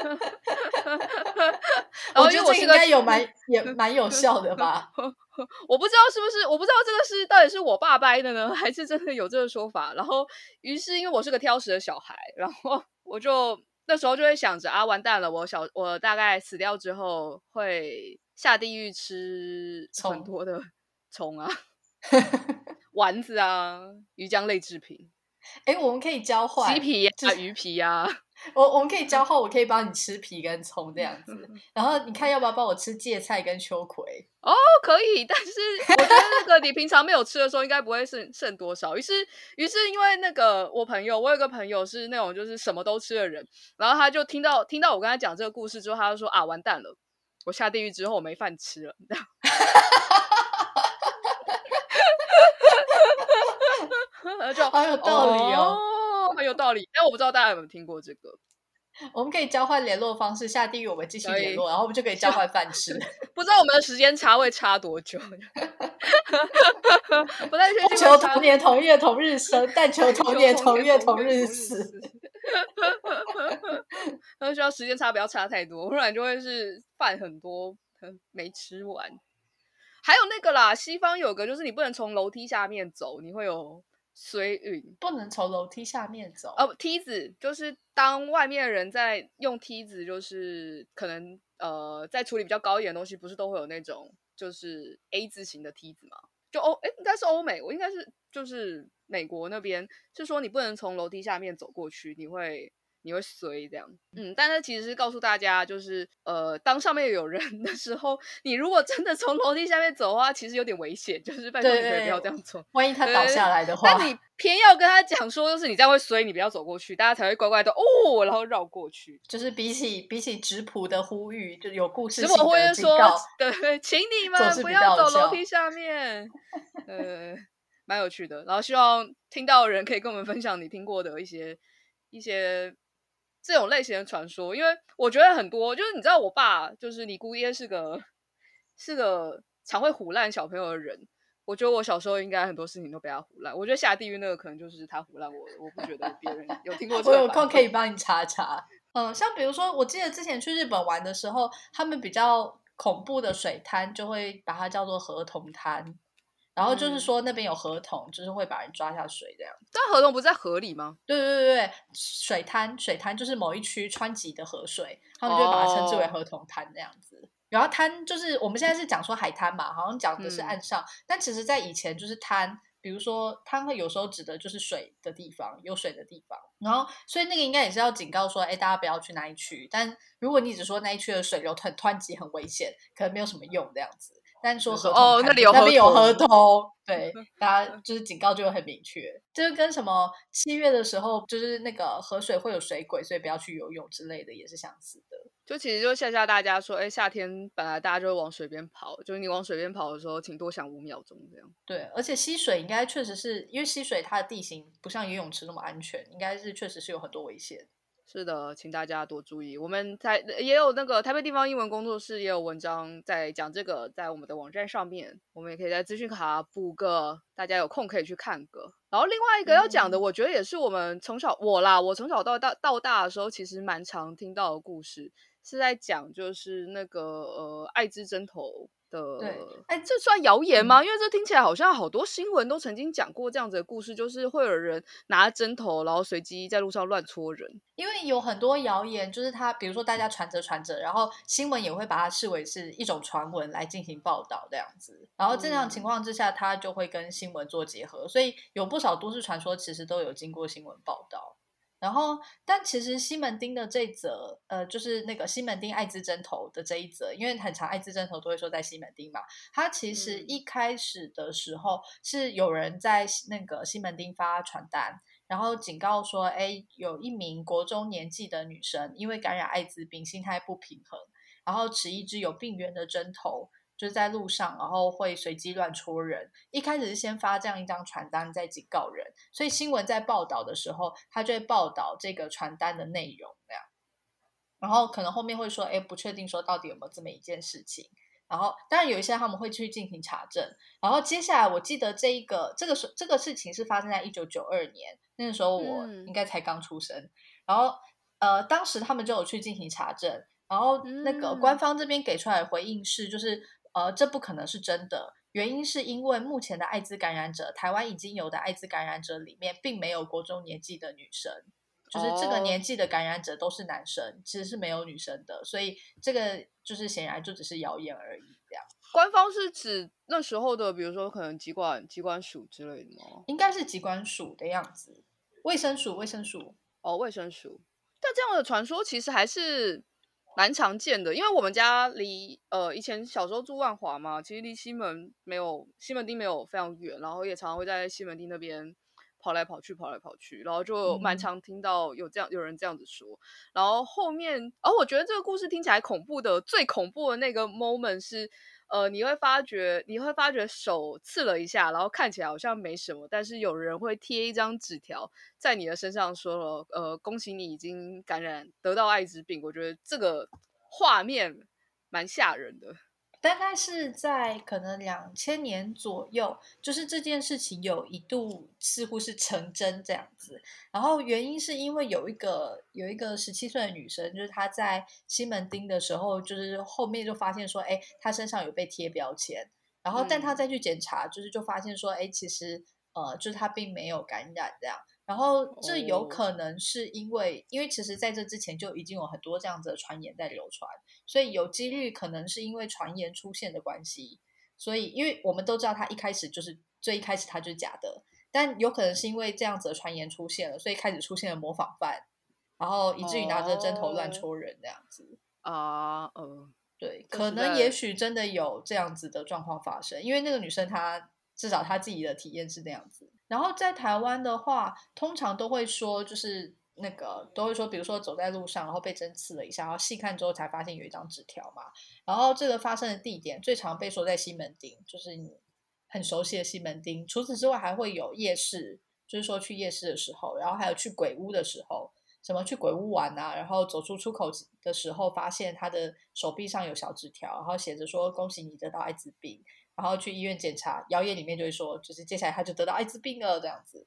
我觉得我应该有蛮也蛮有效的吧？我不知道是不是，我不知道这个是到底是我爸掰的呢，还是真的有这个说法？然后，于是因为我是个挑食的小孩，然后我就那时候就会想着啊，完蛋了，我小我大概死掉之后会下地狱吃很多的虫啊、丸子啊、鱼浆类制品。哎，我们可以交换鸡皮呀、啊、鱼皮呀、啊。我我们可以交换，我可以帮你吃皮跟葱这样子，然后你看要不要帮我吃芥菜跟秋葵？哦，可以，但是我觉得那个你平常没有吃的时候，应该不会剩剩多少。于是，于是因为那个我朋友，我有个朋友是那种就是什么都吃的人，然后他就听到听到我跟他讲这个故事之后，他就说啊，完蛋了，我下地狱之后我没饭吃了。就好有道理哦。哦很有道理，但我不知道大家有没有听过这个。我们可以交换联络方式，下地狱我们继续联络，然后我们就可以交换饭吃。不知道我们的时间差会差多久？不太确定。求同年同月同日生，但求同年同月同日死。他需要时间差不要差太多，不然就会是饭很多没吃完。还有那个啦，西方有个就是你不能从楼梯下面走，你会有。衰运不能从楼梯下面走哦，梯子就是当外面的人在用梯子，就是可能呃在处理比较高一点的东西，不是都会有那种就是 A 字形的梯子吗？就欧哎，应该是欧美，我应该是就是美国那边，是说你不能从楼梯下面走过去，你会。你会随这样，嗯，但是其实是告诉大家，就是呃，当上面有人的 时候，你如果真的从楼梯下面走的话，其实有点危险，就是拜托你不要这样做。万一他倒下来的话，那你偏要跟他讲说，就是你这样会随，你不要走过去，大家才会乖乖的哦，然后绕过去。就是比起比起质朴的呼吁，就有故事性的警告。我会说，对，请你们不要走楼梯下面，呃，蛮有趣的。然后希望听到的人可以跟我们分享你听过的一些一些。这种类型的传说，因为我觉得很多，就是你知道，我爸就是你姑爷是个是个常会唬烂小朋友的人。我觉得我小时候应该很多事情都被他唬烂。我觉得下地狱那个可能就是他唬烂我的，我不觉得别人有听过 这个。我有空可以 帮你查查。嗯，像比如说，我记得之前去日本玩的时候，他们比较恐怖的水滩就会把它叫做河童滩。然后就是说那边有河童，就是会把人抓下水这样。但河童不是在河里吗？对对对对，水滩水滩就是某一区湍急的河水，他们就把它称之为河童滩这样子。Oh. 然后滩就是我们现在是讲说海滩嘛，好像讲的是岸上，嗯、但其实在以前就是滩，比如说滩会有时候指的就是水的地方，有水的地方。然后所以那个应该也是要警告说，哎，大家不要去那一区。但如果你只说那一区的水流很湍急很危险，可能没有什么用这样子。但说河童哦，那里有河童，那边有河童，对，大家就是警告就会很明确，就是跟什么七月的时候，就是那个河水会有水鬼，所以不要去游泳之类的，也是相似的。就其实就吓吓大家说，哎，夏天本来大家就会往水边跑，就是你往水边跑的时候，请多想五秒钟这样。对，而且溪水应该确实是因为溪水它的地形不像游泳池那么安全，应该是确实是有很多危险。是的，请大家多注意。我们在也有那个台北地方英文工作室也有文章在讲这个，在我们的网站上面，我们也可以在资讯卡补个，大家有空可以去看个。然后另外一个要讲的，我觉得也是我们从小我啦，我从小到大到大的时候，其实蛮常听到的故事，是在讲就是那个呃爱之针头的。对，哎，这算谣言吗？嗯、因为这听起来好像好多新闻都曾经讲过这样子的故事，就是会有人拿针头，然后随机在路上乱戳人。因为有很多谣言，就是他，比如说大家传着传着，然后新闻也会把它视为是一种传闻来进行报道这样子。然后这样情况之下，它就会跟新闻做结合，所以有不少都市传说其实都有经过新闻报道。然后，但其实西门町的这一则，呃，就是那个西门町艾滋针头的这一则，因为很长艾滋针头都会说在西门町嘛。它其实一开始的时候是有人在那个西门町发传单，然后警告说，哎，有一名国中年纪的女生因为感染艾滋病，心态不平衡，然后持一支有病源的针头。就是在路上，然后会随机乱戳人。一开始是先发这样一张传单，在警告人。所以新闻在报道的时候，他就会报道这个传单的内容那样。然后可能后面会说，哎，不确定说到底有没有这么一件事情。然后当然有一些他们会去进行查证。然后接下来我记得这一个这个是这个事情是发生在一九九二年，那个时候我应该才刚出生。嗯、然后呃，当时他们就有去进行查证。然后那个官方这边给出来的回应是，就是。呃，这不可能是真的。原因是因为目前的艾滋感染者，台湾已经有的艾滋感染者里面，并没有国中年纪的女生，就是这个年纪的感染者都是男生，哦、其实是没有女生的。所以这个就是显然就只是谣言而已。这样，官方是指那时候的，比如说可能疾管疾管署之类的吗？应该是疾管署的样子，卫生署，卫生署，哦，卫生署。但这样的传说其实还是。蛮常见的，因为我们家离呃以前小时候住万华嘛，其实离西门没有西门町没有非常远，然后也常常会在西门町那边跑来跑去，跑来跑去，然后就蛮常听到有这样有人这样子说，然后后面，而、哦、我觉得这个故事听起来恐怖的最恐怖的那个 moment 是。呃，你会发觉，你会发觉手刺了一下，然后看起来好像没什么，但是有人会贴一张纸条在你的身上，说了，呃，恭喜你已经感染得到艾滋病。我觉得这个画面蛮吓人的。大概是在可能两千年左右，就是这件事情有一度似乎是成真这样子。然后原因是因为有一个有一个十七岁的女生，就是她在西门町的时候，就是后面就发现说，哎，她身上有被贴标签。然后但她再去检查，就是就发现说，哎，其实呃，就是她并没有感染这样。然后这有可能是因为，哦、因为其实在这之前就已经有很多这样子的传言在流传，所以有几率可能是因为传言出现的关系。所以，因为我们都知道他一开始就是最一开始他就是假的，但有可能是因为这样子的传言出现了，所以开始出现了模仿犯，然后以至于拿着针头乱戳人这样子啊，嗯、哦，对，可能也许真的有这样子的状况发生，因为那个女生她至少她自己的体验是那样子。然后在台湾的话，通常都会说，就是那个都会说，比如说走在路上，然后被针刺了一下，然后细看之后才发现有一张纸条嘛。然后这个发生的地点最常被说在西门町，就是你很熟悉的西门町。除此之外，还会有夜市，就是说去夜市的时候，然后还有去鬼屋的时候，什么去鬼屋玩啊，然后走出出口的时候，发现他的手臂上有小纸条，然后写着说恭喜你得到艾滋病。然后去医院检查，谣言里面就会说，就是接下来他就得到艾滋病了这样子。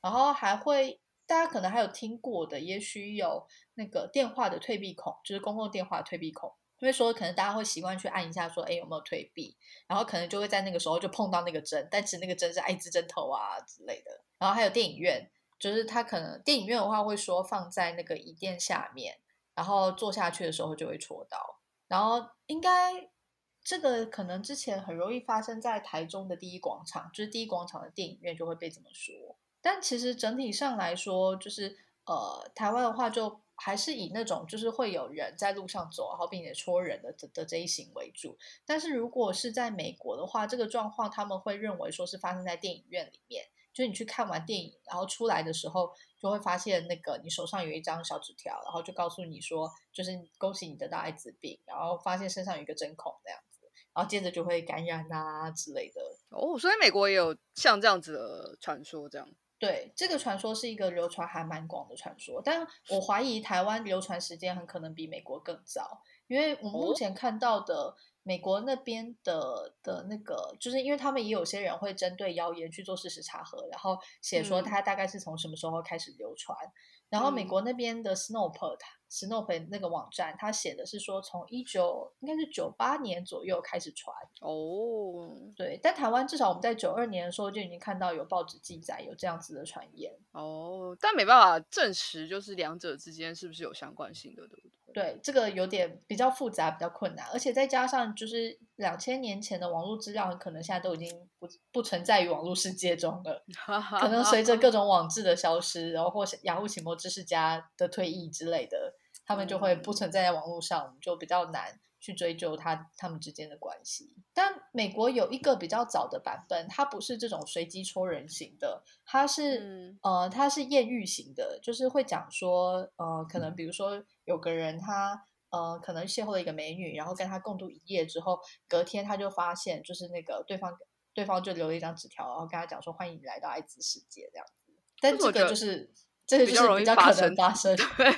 然后还会，大家可能还有听过的，也许有那个电话的退避孔，就是公共电话退避孔，因为说可能大家会习惯去按一下，说哎有没有退避，然后可能就会在那个时候就碰到那个针，但其实那个针是艾滋针头啊之类的。然后还有电影院，就是他可能电影院的话会说放在那个椅垫下面，然后坐下去的时候就会戳到，然后应该。这个可能之前很容易发生在台中的第一广场，就是第一广场的电影院就会被这么说。但其实整体上来说，就是呃，台湾的话就还是以那种就是会有人在路上走，然后并且戳人的的的这一型为主。但是如果是在美国的话，这个状况他们会认为说是发生在电影院里面，就是你去看完电影，然后出来的时候就会发现那个你手上有一张小纸条，然后就告诉你说，就是恭喜你得到艾滋病，然后发现身上有一个针孔这样子。然后接着就会感染啊之类的哦，所以美国也有像这样子的传说，这样。对，这个传说是一个流传还蛮广的传说，但我怀疑台湾流传时间很可能比美国更早，因为我们目前看到的美国那边的的那个，就是因为他们也有些人会针对谣言去做事实查核，然后写说他大概是从什么时候开始流传。然后美国那边的 Snopes Snopes 那个网站，它写的是说，从一九应该是九八年左右开始传。哦，对，但台湾至少我们在九二年的时候就已经看到有报纸记载有这样子的传言。哦，但没办法证实就是两者之间是不是有相关性的，对不对？对，这个有点比较复杂，比较困难，而且再加上就是两千年前的网络资料，可能现在都已经不不存在于网络世界中了。可能随着各种网志的消失，然后或是雅虎奇摩知识家的退役之类的，他们就会不存在在网络上，就比较难去追究他他们之间的关系。但美国有一个比较早的版本，它不是这种随机戳人型的，它是、嗯、呃，它是艳遇型的，就是会讲说呃，可能比如说。有个人他呃可能邂逅了一个美女，然后跟他共度一夜之后，隔天他就发现就是那个对方对方就留了一张纸条，然后跟他讲说欢迎你来到爱滋世界这样子。但这个就是这个就是比较容易发生。对，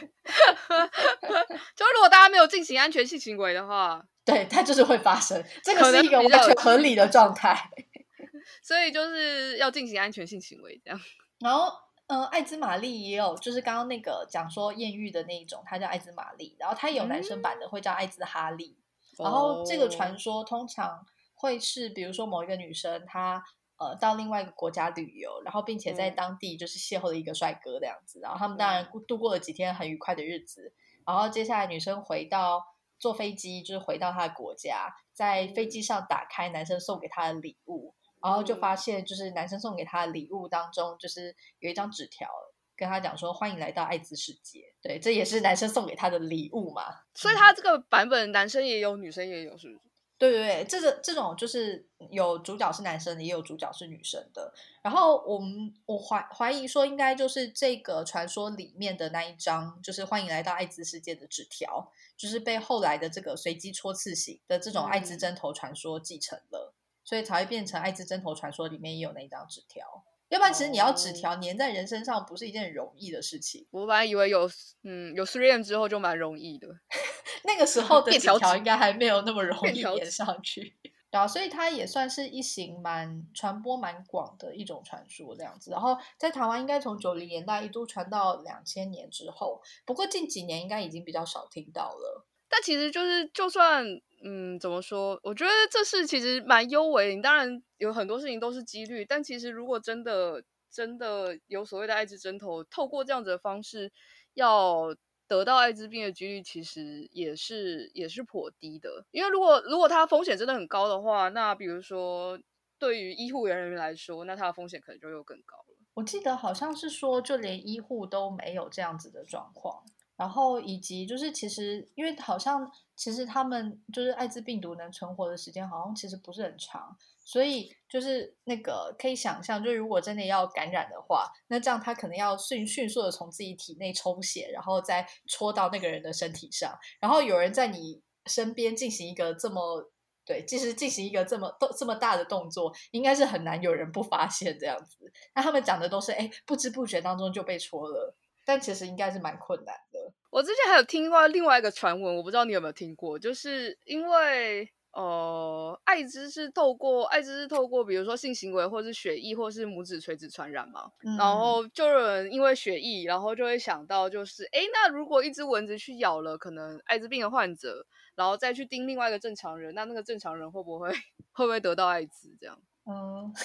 就如果大家没有进行安全性行为的话，对，它就是会发生。这个是一个完全合理的状态。所以就是要进行安全性行为这样。然后。嗯，艾滋玛丽也有，就是刚刚那个讲说艳遇的那一种，它叫艾滋玛丽，然后它有男生版的，会叫艾滋哈利。嗯、然后这个传说通常会是，比如说某一个女生，她呃到另外一个国家旅游，然后并且在当地就是邂逅了一个帅哥这样子，然后他们当然度过了几天很愉快的日子，然后接下来女生回到坐飞机，就是回到她的国家，在飞机上打开男生送给她的礼物。然后就发现，就是男生送给她的礼物当中，就是有一张纸条，跟他讲说：“欢迎来到艾滋世界。”对，这也是男生送给他的礼物嘛。所以他这个版本，男生也有，女生也有，是不是？对对对，这个这种就是有主角是男生的，也有主角是女生的。然后我们我怀怀疑说，应该就是这个传说里面的那一张，就是欢迎来到艾滋世界的纸条，就是被后来的这个随机戳刺型的这种艾滋针头传说继承了。嗯所以才会变成艾滋针头传说里面也有那一张纸条，要不然其实你要纸条粘在人身上不是一件很容易的事情。我本来以为有，嗯，有 3M 之后就蛮容易的。那个时候的纸条应该还没有那么容易粘上去。然后，所以它也算是一型蛮传播蛮广的一种传说这样子。然后在台湾应该从九零年代一度传到两千年之后，不过近几年应该已经比较少听到了。但其实就是就算。嗯，怎么说？我觉得这事其实蛮幽微。你当然有很多事情都是几率，但其实如果真的真的有所谓的艾滋针头，透过这样子的方式要得到艾滋病的几率，其实也是也是颇低的。因为如果如果它风险真的很高的话，那比如说对于医护人员来说，那它的风险可能就又更高了。我记得好像是说，就连医护都没有这样子的状况。然后以及就是其实，因为好像其实他们就是艾滋病毒能存活的时间好像其实不是很长，所以就是那个可以想象，就是如果真的要感染的话，那这样他可能要迅迅速的从自己体内抽血，然后再戳到那个人的身体上，然后有人在你身边进行一个这么对，即使进行一个这么这么大的动作，应该是很难有人不发现这样子。那他们讲的都是哎，不知不觉当中就被戳了。但其实应该是蛮困难的。我之前还有听过另外一个传闻，我不知道你有没有听过，就是因为呃，艾滋是透过艾滋是透过比如说性行为，或是血液，或是母子垂直传染嘛。嗯、然后就有人因为血液，然后就会想到，就是哎，那如果一只蚊子去咬了可能艾滋病的患者，然后再去叮另外一个正常人，那那个正常人会不会会不会得到艾滋？这样？嗯。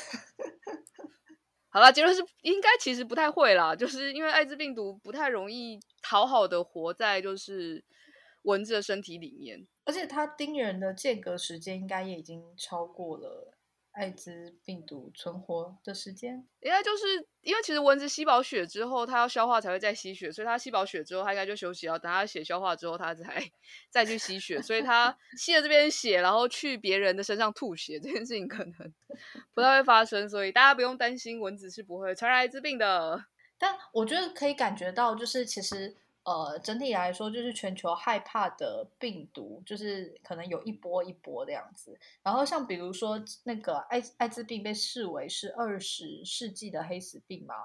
好了，结论是应该其实不太会啦，就是因为艾滋病毒不太容易讨好的活在就是蚊子的身体里面，而且它叮人的间隔时间应该也已经超过了。艾滋病毒存活的时间，应该就是因为其实蚊子吸饱血之后，它要消化才会再吸血，所以它吸饱血之后，它应该就休息，了等它血消化之后，它才 再去吸血，所以它 吸了这边血，然后去别人的身上吐血，这件事情可能不太会发生，所以大家不用担心蚊子是不会传染艾滋病的。但我觉得可以感觉到，就是其实。呃，整体来说，就是全球害怕的病毒，就是可能有一波一波的样子。然后像比如说那个艾艾滋病被视为是二十世纪的黑死病吗？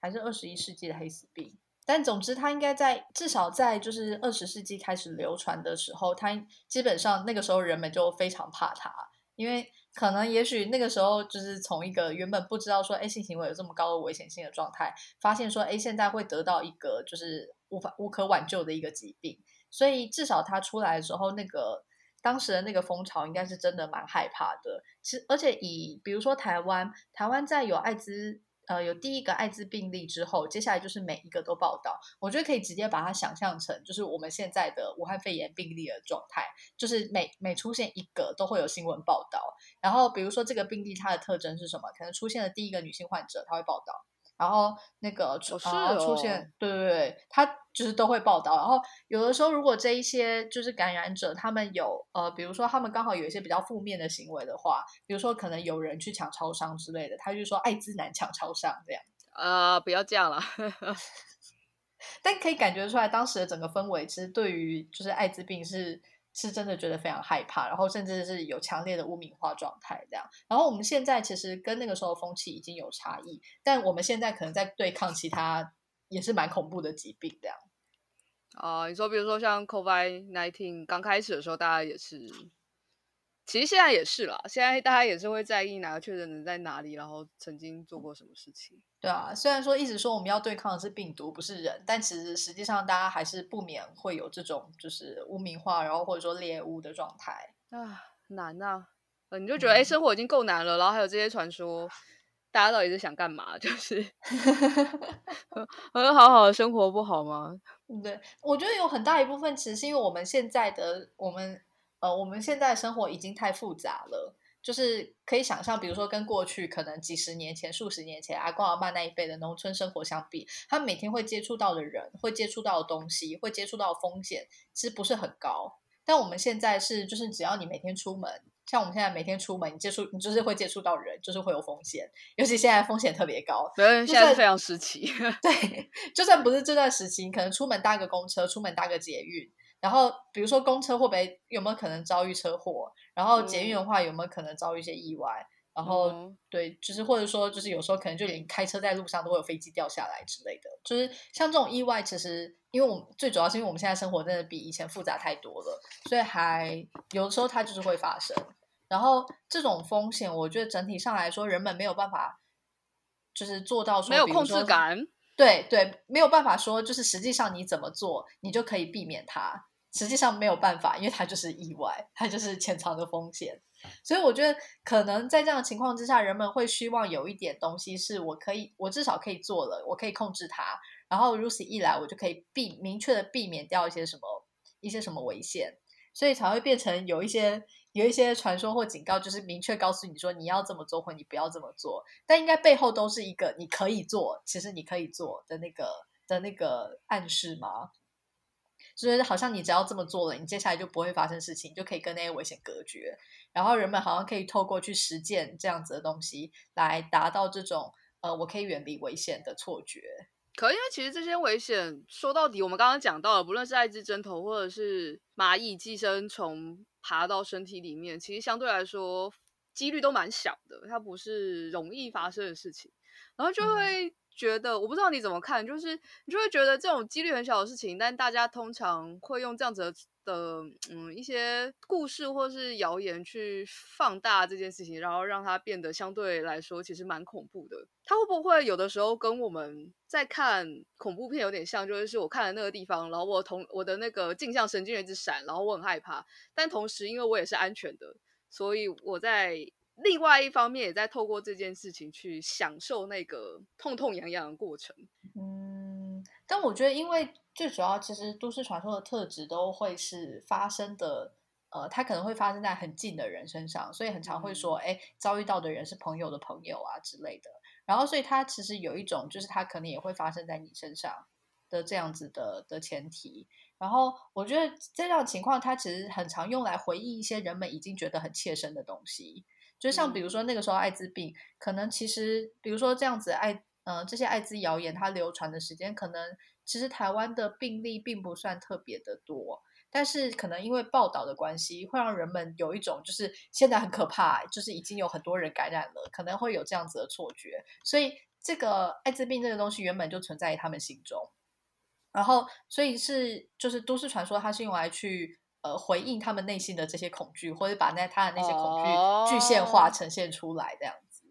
还是二十一世纪的黑死病？但总之，它应该在至少在就是二十世纪开始流传的时候，它基本上那个时候人们就非常怕它，因为可能也许那个时候就是从一个原本不知道说，哎，性行为有这么高的危险性的状态，发现说，哎，现在会得到一个就是无法无可挽救的一个疾病，所以至少他出来的时候，那个当时的那个风潮应该是真的蛮害怕的。其实，而且以比如说台湾，台湾在有艾滋。呃，有第一个艾滋病例之后，接下来就是每一个都报道。我觉得可以直接把它想象成，就是我们现在的武汉肺炎病例的状态，就是每每出现一个都会有新闻报道。然后，比如说这个病例它的特征是什么？可能出现了第一个女性患者，他会报道。然后那个出、哦哦、出现，对对对，他就是都会报道。然后有的时候，如果这一些就是感染者，他们有呃，比如说他们刚好有一些比较负面的行为的话，比如说可能有人去抢超商之类的，他就说艾滋男抢超商这样。啊、呃，不要这样了。但可以感觉出来，当时的整个氛围其实对于就是艾滋病是。是真的觉得非常害怕，然后甚至是有强烈的污名化状态这样。然后我们现在其实跟那个时候风气已经有差异，但我们现在可能在对抗其他也是蛮恐怖的疾病这样。啊、你说比如说像 COVID-19 刚开始的时候，大家也是。其实现在也是啦，现在大家也是会在意哪个确诊人在哪里，然后曾经做过什么事情。对啊，虽然说一直说我们要对抗的是病毒，不是人，但其实实际上大家还是不免会有这种就是污名化，然后或者说猎污的状态啊，难啊！你就觉得哎、嗯，生活已经够难了，然后还有这些传说，大家到底是想干嘛？就是很好好的生活不好吗？对，我觉得有很大一部分其实是因为我们现在的我们。呃，我们现在生活已经太复杂了，就是可以想象，比如说跟过去可能几十年前、数十年前阿公阿嬷那一辈的农村生活相比，他每天会接触到的人、会接触到的东西、会接触到的风险，其实不是很高。但我们现在是，就是只要你每天出门，像我们现在每天出门，你接触，你就是会接触到人，就是会有风险。尤其现在风险特别高，对，现在非常时期。对，就算不是这段时期，你可能出门搭个公车，出门搭个捷运。然后，比如说公车会不会有没有可能遭遇车祸？然后捷运的话有没有可能遭遇一些意外？然后、嗯、对，就是或者说就是有时候可能就连开车在路上都会有飞机掉下来之类的。就是像这种意外，其实因为我们最主要是因为我们现在生活真的比以前复杂太多了，所以还有的时候它就是会发生。然后这种风险，我觉得整体上来说，人们没有办法就是做到说没有控制感。对对，没有办法说就是实际上你怎么做，你就可以避免它。实际上没有办法，因为它就是意外，它就是潜藏的风险。所以我觉得，可能在这样的情况之下，人们会希望有一点东西是我可以，我至少可以做了，我可以控制它。然后如此一来，我就可以避明确的避免掉一些什么一些什么危险，所以才会变成有一些有一些传说或警告，就是明确告诉你说你要这么做或你不要这么做。但应该背后都是一个你可以做，其实你可以做的那个的那个暗示吗？就是好像你只要这么做了，你接下来就不会发生事情，就可以跟那些危险隔绝。然后人们好像可以透过去实践这样子的东西，来达到这种呃，我可以远离危险的错觉。可因为其实这些危险说到底，我们刚刚讲到了，不论是艾滋针头或者是蚂蚁寄生虫爬到身体里面，其实相对来说几率都蛮小的，它不是容易发生的事情，然后就会。觉得我不知道你怎么看，就是你就会觉得这种几率很小的事情，但大家通常会用这样子的，嗯一些故事或是谣言去放大这件事情，然后让它变得相对来说其实蛮恐怖的。它会不会有的时候跟我们在看恐怖片有点像？就是我看的那个地方，然后我同我的那个镜像神经元一直闪，然后我很害怕，但同时因为我也是安全的，所以我在。另外一方面，也在透过这件事情去享受那个痛痛痒痒的过程。嗯，但我觉得，因为最主要，其实都市传说的特质都会是发生的，呃，它可能会发生在很近的人身上，所以很常会说，哎、嗯，遭遇到的人是朋友的朋友啊之类的。然后，所以它其实有一种，就是它可能也会发生在你身上的这样子的的前提。然后，我觉得这样情况，它其实很常用来回忆一些人们已经觉得很切身的东西。就像比如说那个时候艾滋病，嗯、可能其实比如说这样子艾，嗯、呃，这些艾滋谣言它流传的时间，可能其实台湾的病例并不算特别的多，但是可能因为报道的关系，会让人们有一种就是现在很可怕，就是已经有很多人感染了，可能会有这样子的错觉，所以这个艾滋病这个东西原本就存在于他们心中，然后所以是就是都市传说，它是用来去。呃回应他们内心的这些恐惧，或者把那他的那些恐惧具现化呈现出来这样子。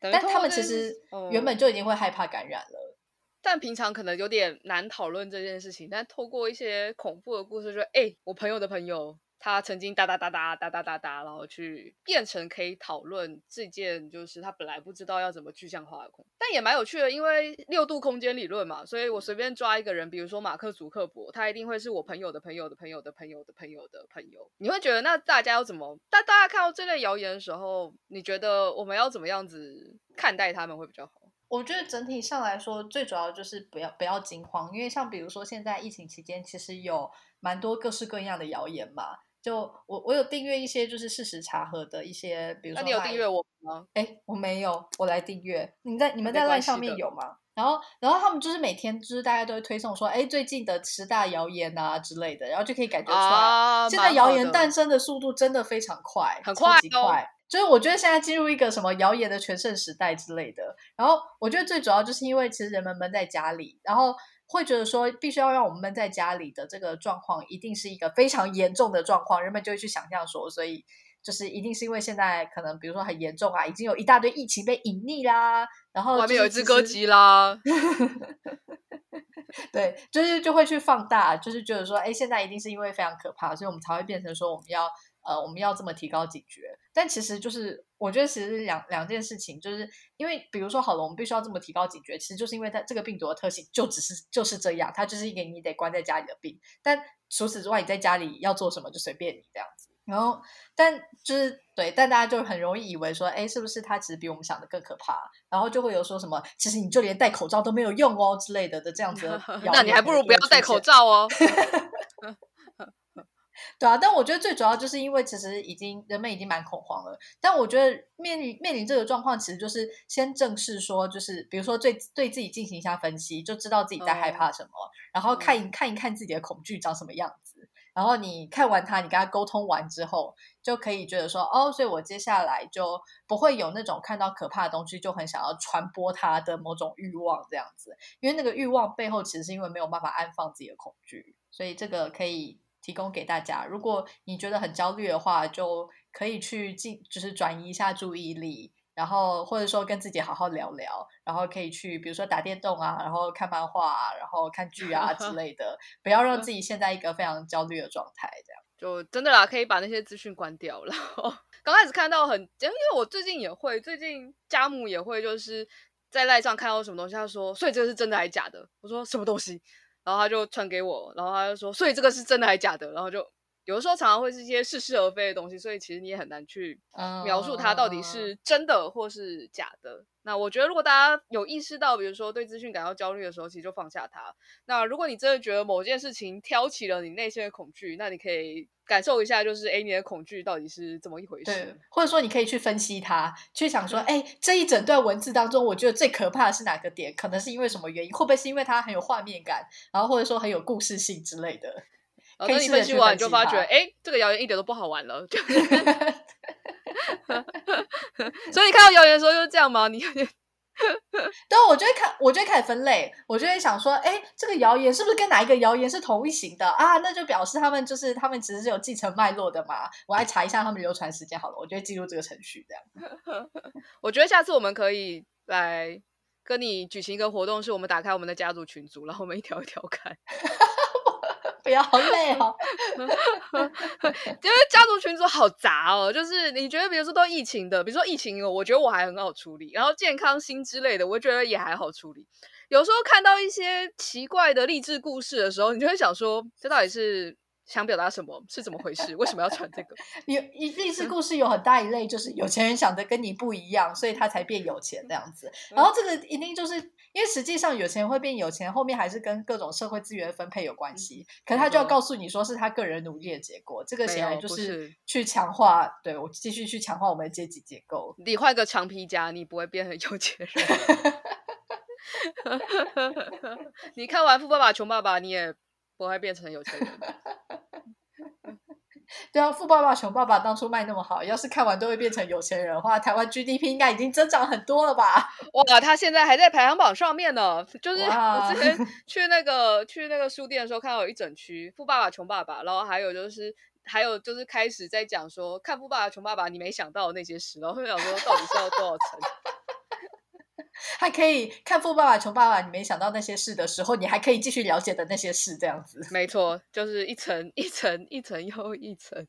哦、但他们其实原本就已经会害怕感染了。嗯、但平常可能有点难讨论这件事情，但透过一些恐怖的故事说，说哎，我朋友的朋友。他曾经哒哒哒哒哒哒哒哒，然后去变成可以讨论这件，就是他本来不知道要怎么具象化的恐，但也蛮有趣的，因为六度空间理论嘛，所以我随便抓一个人，比如说马克·祖克伯，他一定会是我朋友的朋友的朋友的朋友的朋友的朋友。你会觉得那大家要怎么？但大家看到这类谣言的时候，你觉得我们要怎么样子看待他们会比较好？我觉得整体上来说，最主要就是不要不要惊慌，因为像比如说现在疫情期间，其实有蛮多各式各样的谣言嘛。就我我有订阅一些就是事实查核的一些，比如说，那你有订阅我吗？哎，我没有，我来订阅。你在你们在 LINE 上面有吗？然后然后他们就是每天就是大家都会推送说，哎，最近的十大谣言啊之类的，然后就可以感觉出来，啊、现在谣言诞生的速度真的非常快，很快，超级快。就是我觉得现在进入一个什么谣言的全盛时代之类的。然后我觉得最主要就是因为其实人们闷在家里，然后。会觉得说，必须要让我们闷在家里的这个状况，一定是一个非常严重的状况，人们就会去想象说，所以就是一定是因为现在可能，比如说很严重啊，已经有一大堆疫情被隐匿啦，然后外面有一只歌姬啦，对，就是就会去放大，就是觉得说，哎，现在一定是因为非常可怕，所以我们才会变成说，我们要呃，我们要这么提高警觉。但其实就是，我觉得其实是两两件事情，就是因为比如说好了，我们必须要这么提高警觉，其实就是因为它这个病毒的特性就只是就是这样，它就是一个你得关在家里的病。但除此之外，你在家里要做什么就随便你这样子。然后，但就是对，但大家就很容易以为说，哎，是不是它其实比我们想的更可怕？然后就会有说什么，其实你就连戴口罩都没有用哦之类的的这样子的。那你还不如不要戴口罩哦。对啊，但我觉得最主要就是因为其实已经人们已经蛮恐慌了。但我觉得面临面临这个状况，其实就是先正视说，就是比如说对对自己进行一下分析，就知道自己在害怕什么，嗯、然后看一看一看自己的恐惧长什么样子。然后你看完它，你跟他沟通完之后，就可以觉得说，哦，所以我接下来就不会有那种看到可怕的东西就很想要传播它的某种欲望这样子。因为那个欲望背后其实是因为没有办法安放自己的恐惧，所以这个可以。提供给大家，如果你觉得很焦虑的话，就可以去进，就是转移一下注意力，然后或者说跟自己好好聊聊，然后可以去，比如说打电动啊，然后看漫画啊，然后看剧啊之 类的，不要让自己陷在一个非常焦虑的状态。这样就真的啦，可以把那些资讯关掉了。然 后刚开始看到很，因为我最近也会，最近家母也会，就是在赖上看到什么东西，他说，所以这个是真的还是假的？我说什么东西？然后他就传给我，然后他就说，所以这个是真的还是假的？然后就有的时候常常会是一些似是而非的东西，所以其实你也很难去描述它到底是真的或是假的。那我觉得，如果大家有意识到，比如说对资讯感到焦虑的时候，其实就放下它。那如果你真的觉得某件事情挑起了你内心的恐惧，那你可以。感受一下，就是哎，你的恐惧到底是怎么一回事？或者说你可以去分析它，去想说，哎，这一整段文字当中，我觉得最可怕的是哪个点？可能是因为什么原因？会不会是因为它很有画面感，然后或者说很有故事性之类的？可以分析完，你就发觉，哎，这个谣言一点都不好玩了。所以你看到谣言的时候就是这样吗？你？对，我就会看，我就会开始分类，我就会想说，哎，这个谣言是不是跟哪一个谣言是同一型的啊？那就表示他们就是他们其实是有继承脉络的嘛。我来查一下他们流传时间好了，我就会记录这个程序这样。我觉得下次我们可以来跟你举行一个活动，是我们打开我们的家族群组，然后我们一条一条看。不要好累哦，因 为家族群组好杂哦。就是你觉得，比如说都疫情的，比如说疫情，我觉得我还很好处理。然后健康心之类的，我觉得也还好处理。有时候看到一些奇怪的励志故事的时候，你就会想说，这到底是？想表达什么？是怎么回事？为什么要传这个？有一励志故事有很大一类，就是有钱人想的跟你不一样，所以他才变有钱这样子。然后这个一定就是因为实际上有钱人会变有钱，后面还是跟各种社会资源分配有关系。可是他就要告诉你说是他个人努力的结果，这个显然就是去强化。对，我继续去强化我们的阶级结构。你换个长皮夹，你不会变成有钱人。你看完《富爸爸穷爸爸》，你也不会变成有钱人。对啊，富爸爸穷爸爸当初卖那么好，要是看完都会变成有钱人的话，台湾 GDP 应该已经增长很多了吧？哇，他现在还在排行榜上面呢。就是我之前 去那个去那个书店的时候，看到有一整区富爸爸穷爸爸，然后还有就是还有就是开始在讲说看富爸爸穷爸爸，你没想到的那些事，然后会想说到底是要多少层？还可以看《富爸爸穷爸爸》，你没想到那些事的时候，你还可以继续了解的那些事，这样子。没错，就是一层一层一层又一层。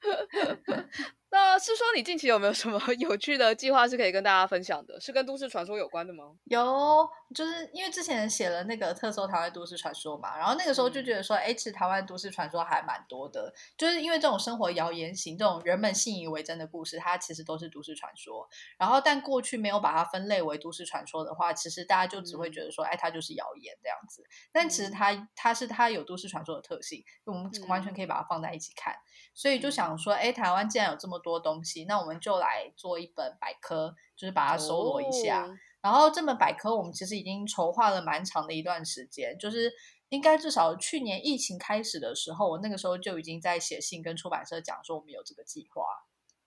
那是说你近期有没有什么 有趣的计划是可以跟大家分享的？是跟都市传说有关的吗？有，就是因为之前写了那个特搜台湾都市传说嘛，然后那个时候就觉得说，哎、嗯，其实台湾都市传说还蛮多的，就是因为这种生活谣言型、这种人们信以为真的故事，它其实都是都市传说。然后，但过去没有把它分类为都市传说的话，其实大家就只会觉得说，哎、嗯，它就是谣言这样子。但其实它它是它有都市传说的特性，我们完全可以把它放在一起看。所以就想说，哎，台湾既然有这么多东西，那我们就来做一本百科，就是把它搜罗一下。哦、然后这本百科我们其实已经筹划了蛮长的一段时间，就是应该至少去年疫情开始的时候，我那个时候就已经在写信跟出版社讲说我们有这个计划。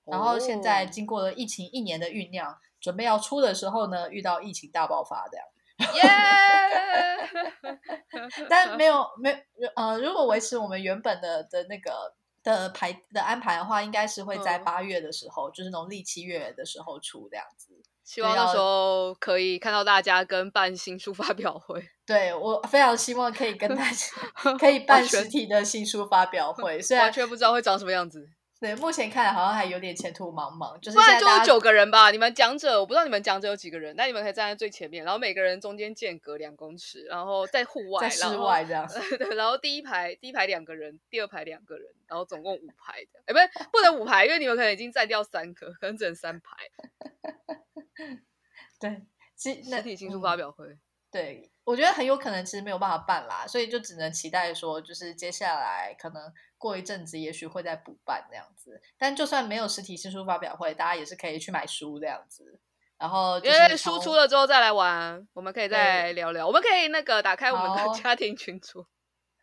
然后现在经过了疫情一年的酝酿，准备要出的时候呢，遇到疫情大爆发这样。耶！但没有没有呃，如果维持我们原本的的那个。的排的安排的话，应该是会在八月的时候，嗯、就是农历七月的时候出这样子。希望到时候可以看到大家跟办新书发表会。对，我非常希望可以跟大家 可以办实体的新书发表会，虽然完全不知道会长什么样子。对，目前看来好像还有点前途茫茫。就是现在就有九个人吧，你们讲者，我不知道你们讲者有几个人，但你们可以站在最前面，然后每个人中间间隔两公尺，然后在户外，在室外这样子。对，然后第一排第一排两个人，第二排两个人，然后总共五排的。哎，不是，不能五排，因为你们可能已经占掉三个，可能只能三排。对，实实体新书发表会。嗯对，我觉得很有可能其实没有办法办啦，所以就只能期待说，就是接下来可能过一阵子，也许会再补办这样子。但就算没有实体新书发表会，大家也是可以去买书这样子。然后因为书出了之后再来玩，我们可以再聊聊。我们可以那个打开我们的家庭群组，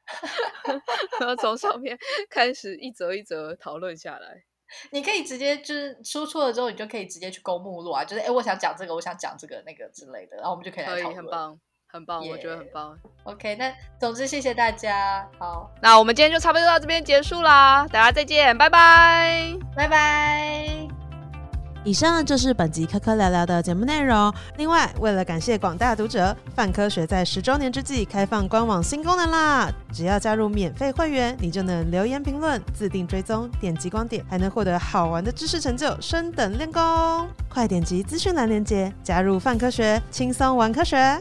然后从上面开始一则一则讨论下来。你可以直接就是书出了之后，你就可以直接去勾目录啊，就是哎，我想讲这个，我想讲这个那个之类的，然后我们就可以来讨论。可以，很棒，很棒，yeah. 我觉得很棒。OK，那总之谢谢大家，好，那我们今天就差不多到这边结束啦，大家再见，拜拜，拜拜。以上就是本集科科聊聊的节目内容。另外，为了感谢广大读者，泛科学在十周年之际开放官网新功能啦！只要加入免费会员，你就能留言评论、自定追踪、点击光点，还能获得好玩的知识成就，升等练功。快点击资讯栏链接，加入泛科学，轻松玩科学。